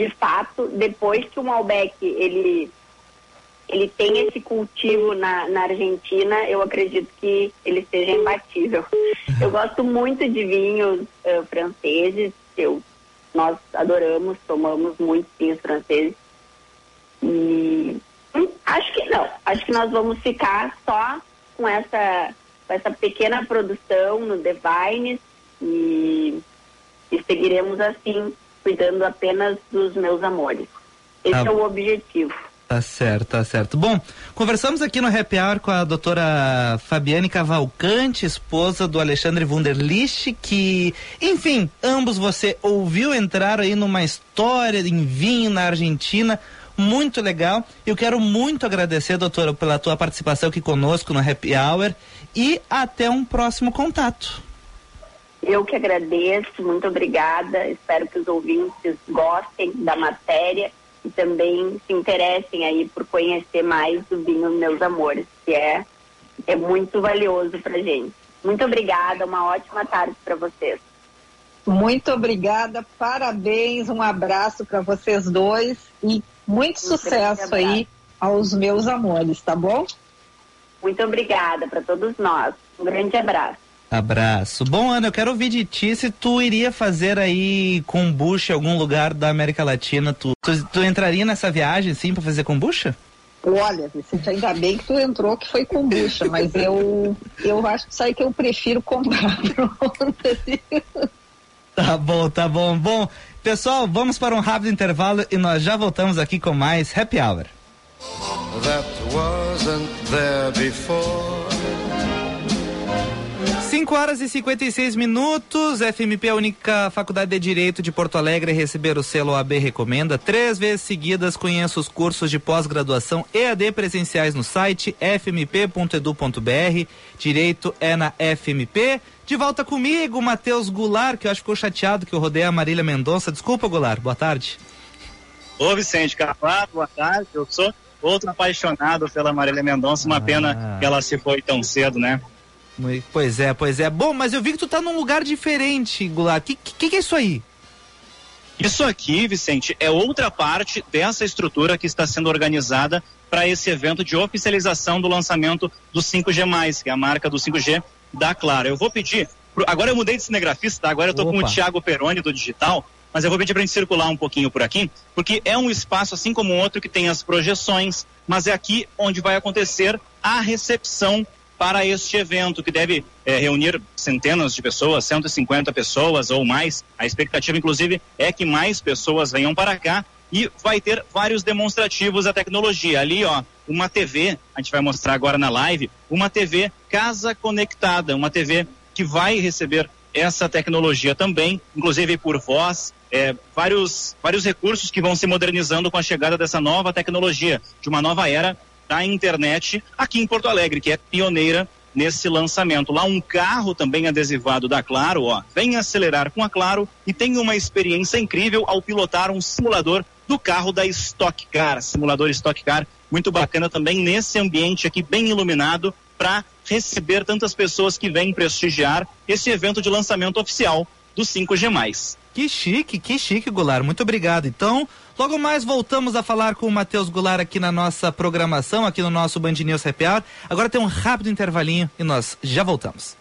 de fato, depois que o Malbec ele ele tem esse cultivo na, na Argentina, eu acredito que ele seja imbatível. Eu gosto muito de vinhos uh, franceses, eu, nós adoramos, tomamos muitos vinhos franceses. E hum, acho que não, acho que nós vamos ficar só com essa, com essa pequena produção no Devines e, e seguiremos assim cuidando apenas dos meus amores. Esse tá. é o objetivo. Tá certo, tá certo. Bom, conversamos aqui no Happy Hour com a doutora Fabiane Cavalcante, esposa do Alexandre Wunderlich, que, enfim, ambos você ouviu entrar aí numa história em vinho na Argentina, muito legal. Eu quero muito agradecer, doutora, pela tua participação aqui conosco no Happy Hour e até um próximo contato. Eu que agradeço, muito obrigada. Espero que os ouvintes gostem da matéria e também se interessem aí por conhecer mais o vinho Meus Amores, que é, é muito valioso para gente. Muito obrigada, uma ótima tarde para vocês. Muito obrigada, parabéns, um abraço para vocês dois e muito um sucesso aí aos meus amores, tá bom? Muito obrigada para todos nós. Um grande abraço. Abraço. Bom, Ana, eu quero ouvir de ti se tu iria fazer aí kombucha em algum lugar da América Latina. Tu, tu, tu entraria nessa viagem, sim, para fazer kombucha? Olha, Vicente, ainda bem que tu entrou que foi kombucha, mas eu, eu acho que isso aí que eu prefiro comprar pronto. Tá bom, tá bom. Bom, pessoal, vamos para um rápido intervalo e nós já voltamos aqui com mais Happy Hour. that wasn't there before. 5 horas e 56 minutos. FMP é a única faculdade de Direito de Porto Alegre a receber o selo AB Recomenda. Três vezes seguidas conheça os cursos de pós-graduação EAD presenciais no site fmp.edu.br. Direito é na FMP. De volta comigo, Matheus Goulart, que eu acho que ficou chateado que eu rodei a Marília Mendonça. Desculpa, Goulart. Boa tarde. Ô Vicente Carvalho, boa tarde. Eu sou outro apaixonado pela Marília Mendonça. Uma pena que ela se foi tão cedo, né? Pois é, pois é. Bom, mas eu vi que tu tá num lugar diferente, Goulart. Que, que, que é isso aí? Isso aqui, Vicente, é outra parte dessa estrutura que está sendo organizada para esse evento de oficialização do lançamento do 5G+, que é a marca do 5G da Claro. Eu vou pedir, agora eu mudei de cinegrafista, agora eu estou com o. Thiago Peroni do Digital, mas eu vou pedir para a gente circular um pouquinho por aqui, porque é um espaço assim como o outro que tem as projeções, mas é aqui onde vai acontecer a recepção para este evento, que deve eh, reunir centenas de pessoas, 150 pessoas ou mais. A expectativa, inclusive, é que mais pessoas venham para cá e vai ter vários demonstrativos da tecnologia. Ali, ó, uma TV, a gente vai mostrar agora na live, uma TV casa conectada, uma TV que vai receber essa tecnologia também, inclusive por voz, eh, vários, vários recursos que vão se modernizando com a chegada dessa nova tecnologia, de uma nova era da internet aqui em Porto Alegre, que é pioneira nesse lançamento. Lá um carro também adesivado da Claro, ó, vem acelerar com a Claro e tem uma experiência incrível ao pilotar um simulador do carro da Stock Car, simulador Stock Car, muito bacana também nesse ambiente aqui bem iluminado para receber tantas pessoas que vêm prestigiar esse evento de lançamento oficial do 5G+. Que chique, que chique, Goulart. Muito obrigado. Então, logo mais voltamos a falar com o Matheus Goulart aqui na nossa programação, aqui no nosso Band News Happy Hour. Agora tem um rápido intervalinho e nós já voltamos.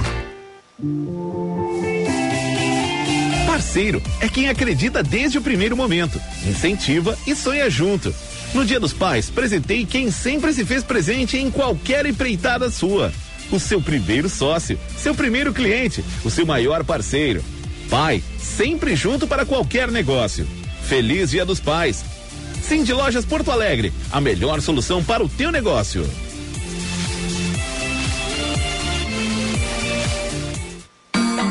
Parceiro é quem acredita desde o primeiro momento, incentiva e sonha junto. No Dia dos Pais, presentei quem sempre se fez presente em qualquer empreitada sua. O seu primeiro sócio, seu primeiro cliente, o seu maior parceiro. Pai, sempre junto para qualquer negócio. Feliz Dia dos Pais. Cindy Lojas Porto Alegre, a melhor solução para o teu negócio.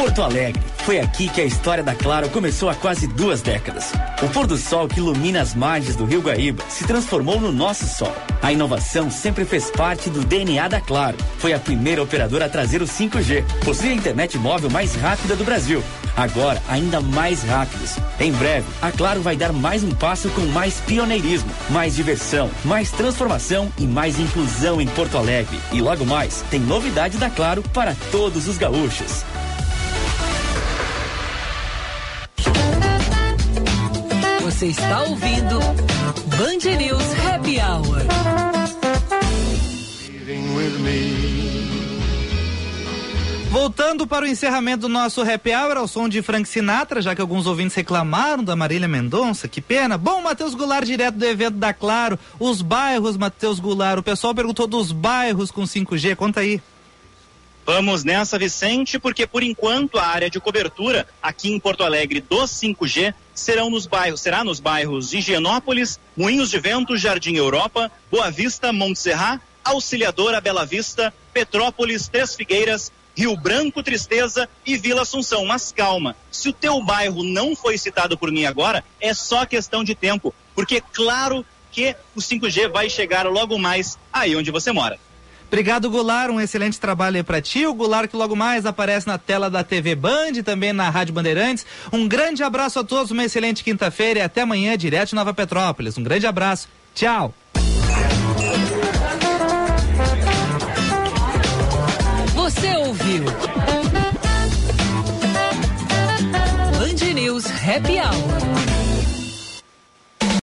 Porto Alegre. Foi aqui que a história da Claro começou há quase duas décadas. O pôr do sol que ilumina as margens do Rio Guaíba se transformou no nosso sol. A inovação sempre fez parte do DNA da Claro. Foi a primeira operadora a trazer o 5G. Possui a internet móvel mais rápida do Brasil. Agora, ainda mais rápidos. Em breve, a Claro vai dar mais um passo com mais pioneirismo, mais diversão, mais transformação e mais inclusão em Porto Alegre. E logo mais, tem novidade da Claro para todos os gaúchos. Você está ouvindo Band News Happy Hour. Voltando para o encerramento do nosso happy hour ao som de Frank Sinatra, já que alguns ouvintes reclamaram da Marília Mendonça, que pena. Bom, Matheus Goulart, direto do evento da Claro, os bairros, Matheus Goulart, o pessoal perguntou dos bairros com 5G, conta aí. Vamos nessa, Vicente, porque por enquanto a área de cobertura aqui em Porto Alegre do 5G serão nos bairros, será nos bairros Higienópolis, Moinhos de Vento, Jardim Europa, Boa Vista, Montserrat, Auxiliadora, Bela Vista, Petrópolis, Três Figueiras, Rio Branco, Tristeza e Vila Assunção. Mas calma, se o teu bairro não foi citado por mim agora, é só questão de tempo, porque claro que o 5G vai chegar logo mais aí onde você mora. Obrigado, Goulart. Um excelente trabalho aí pra ti. O Goulart que logo mais aparece na tela da TV Band, também na Rádio Bandeirantes. Um grande abraço a todos, uma excelente quinta-feira e até amanhã, direto de Nova Petrópolis. Um grande abraço. Tchau. Você ouviu? Band News Happy Hour.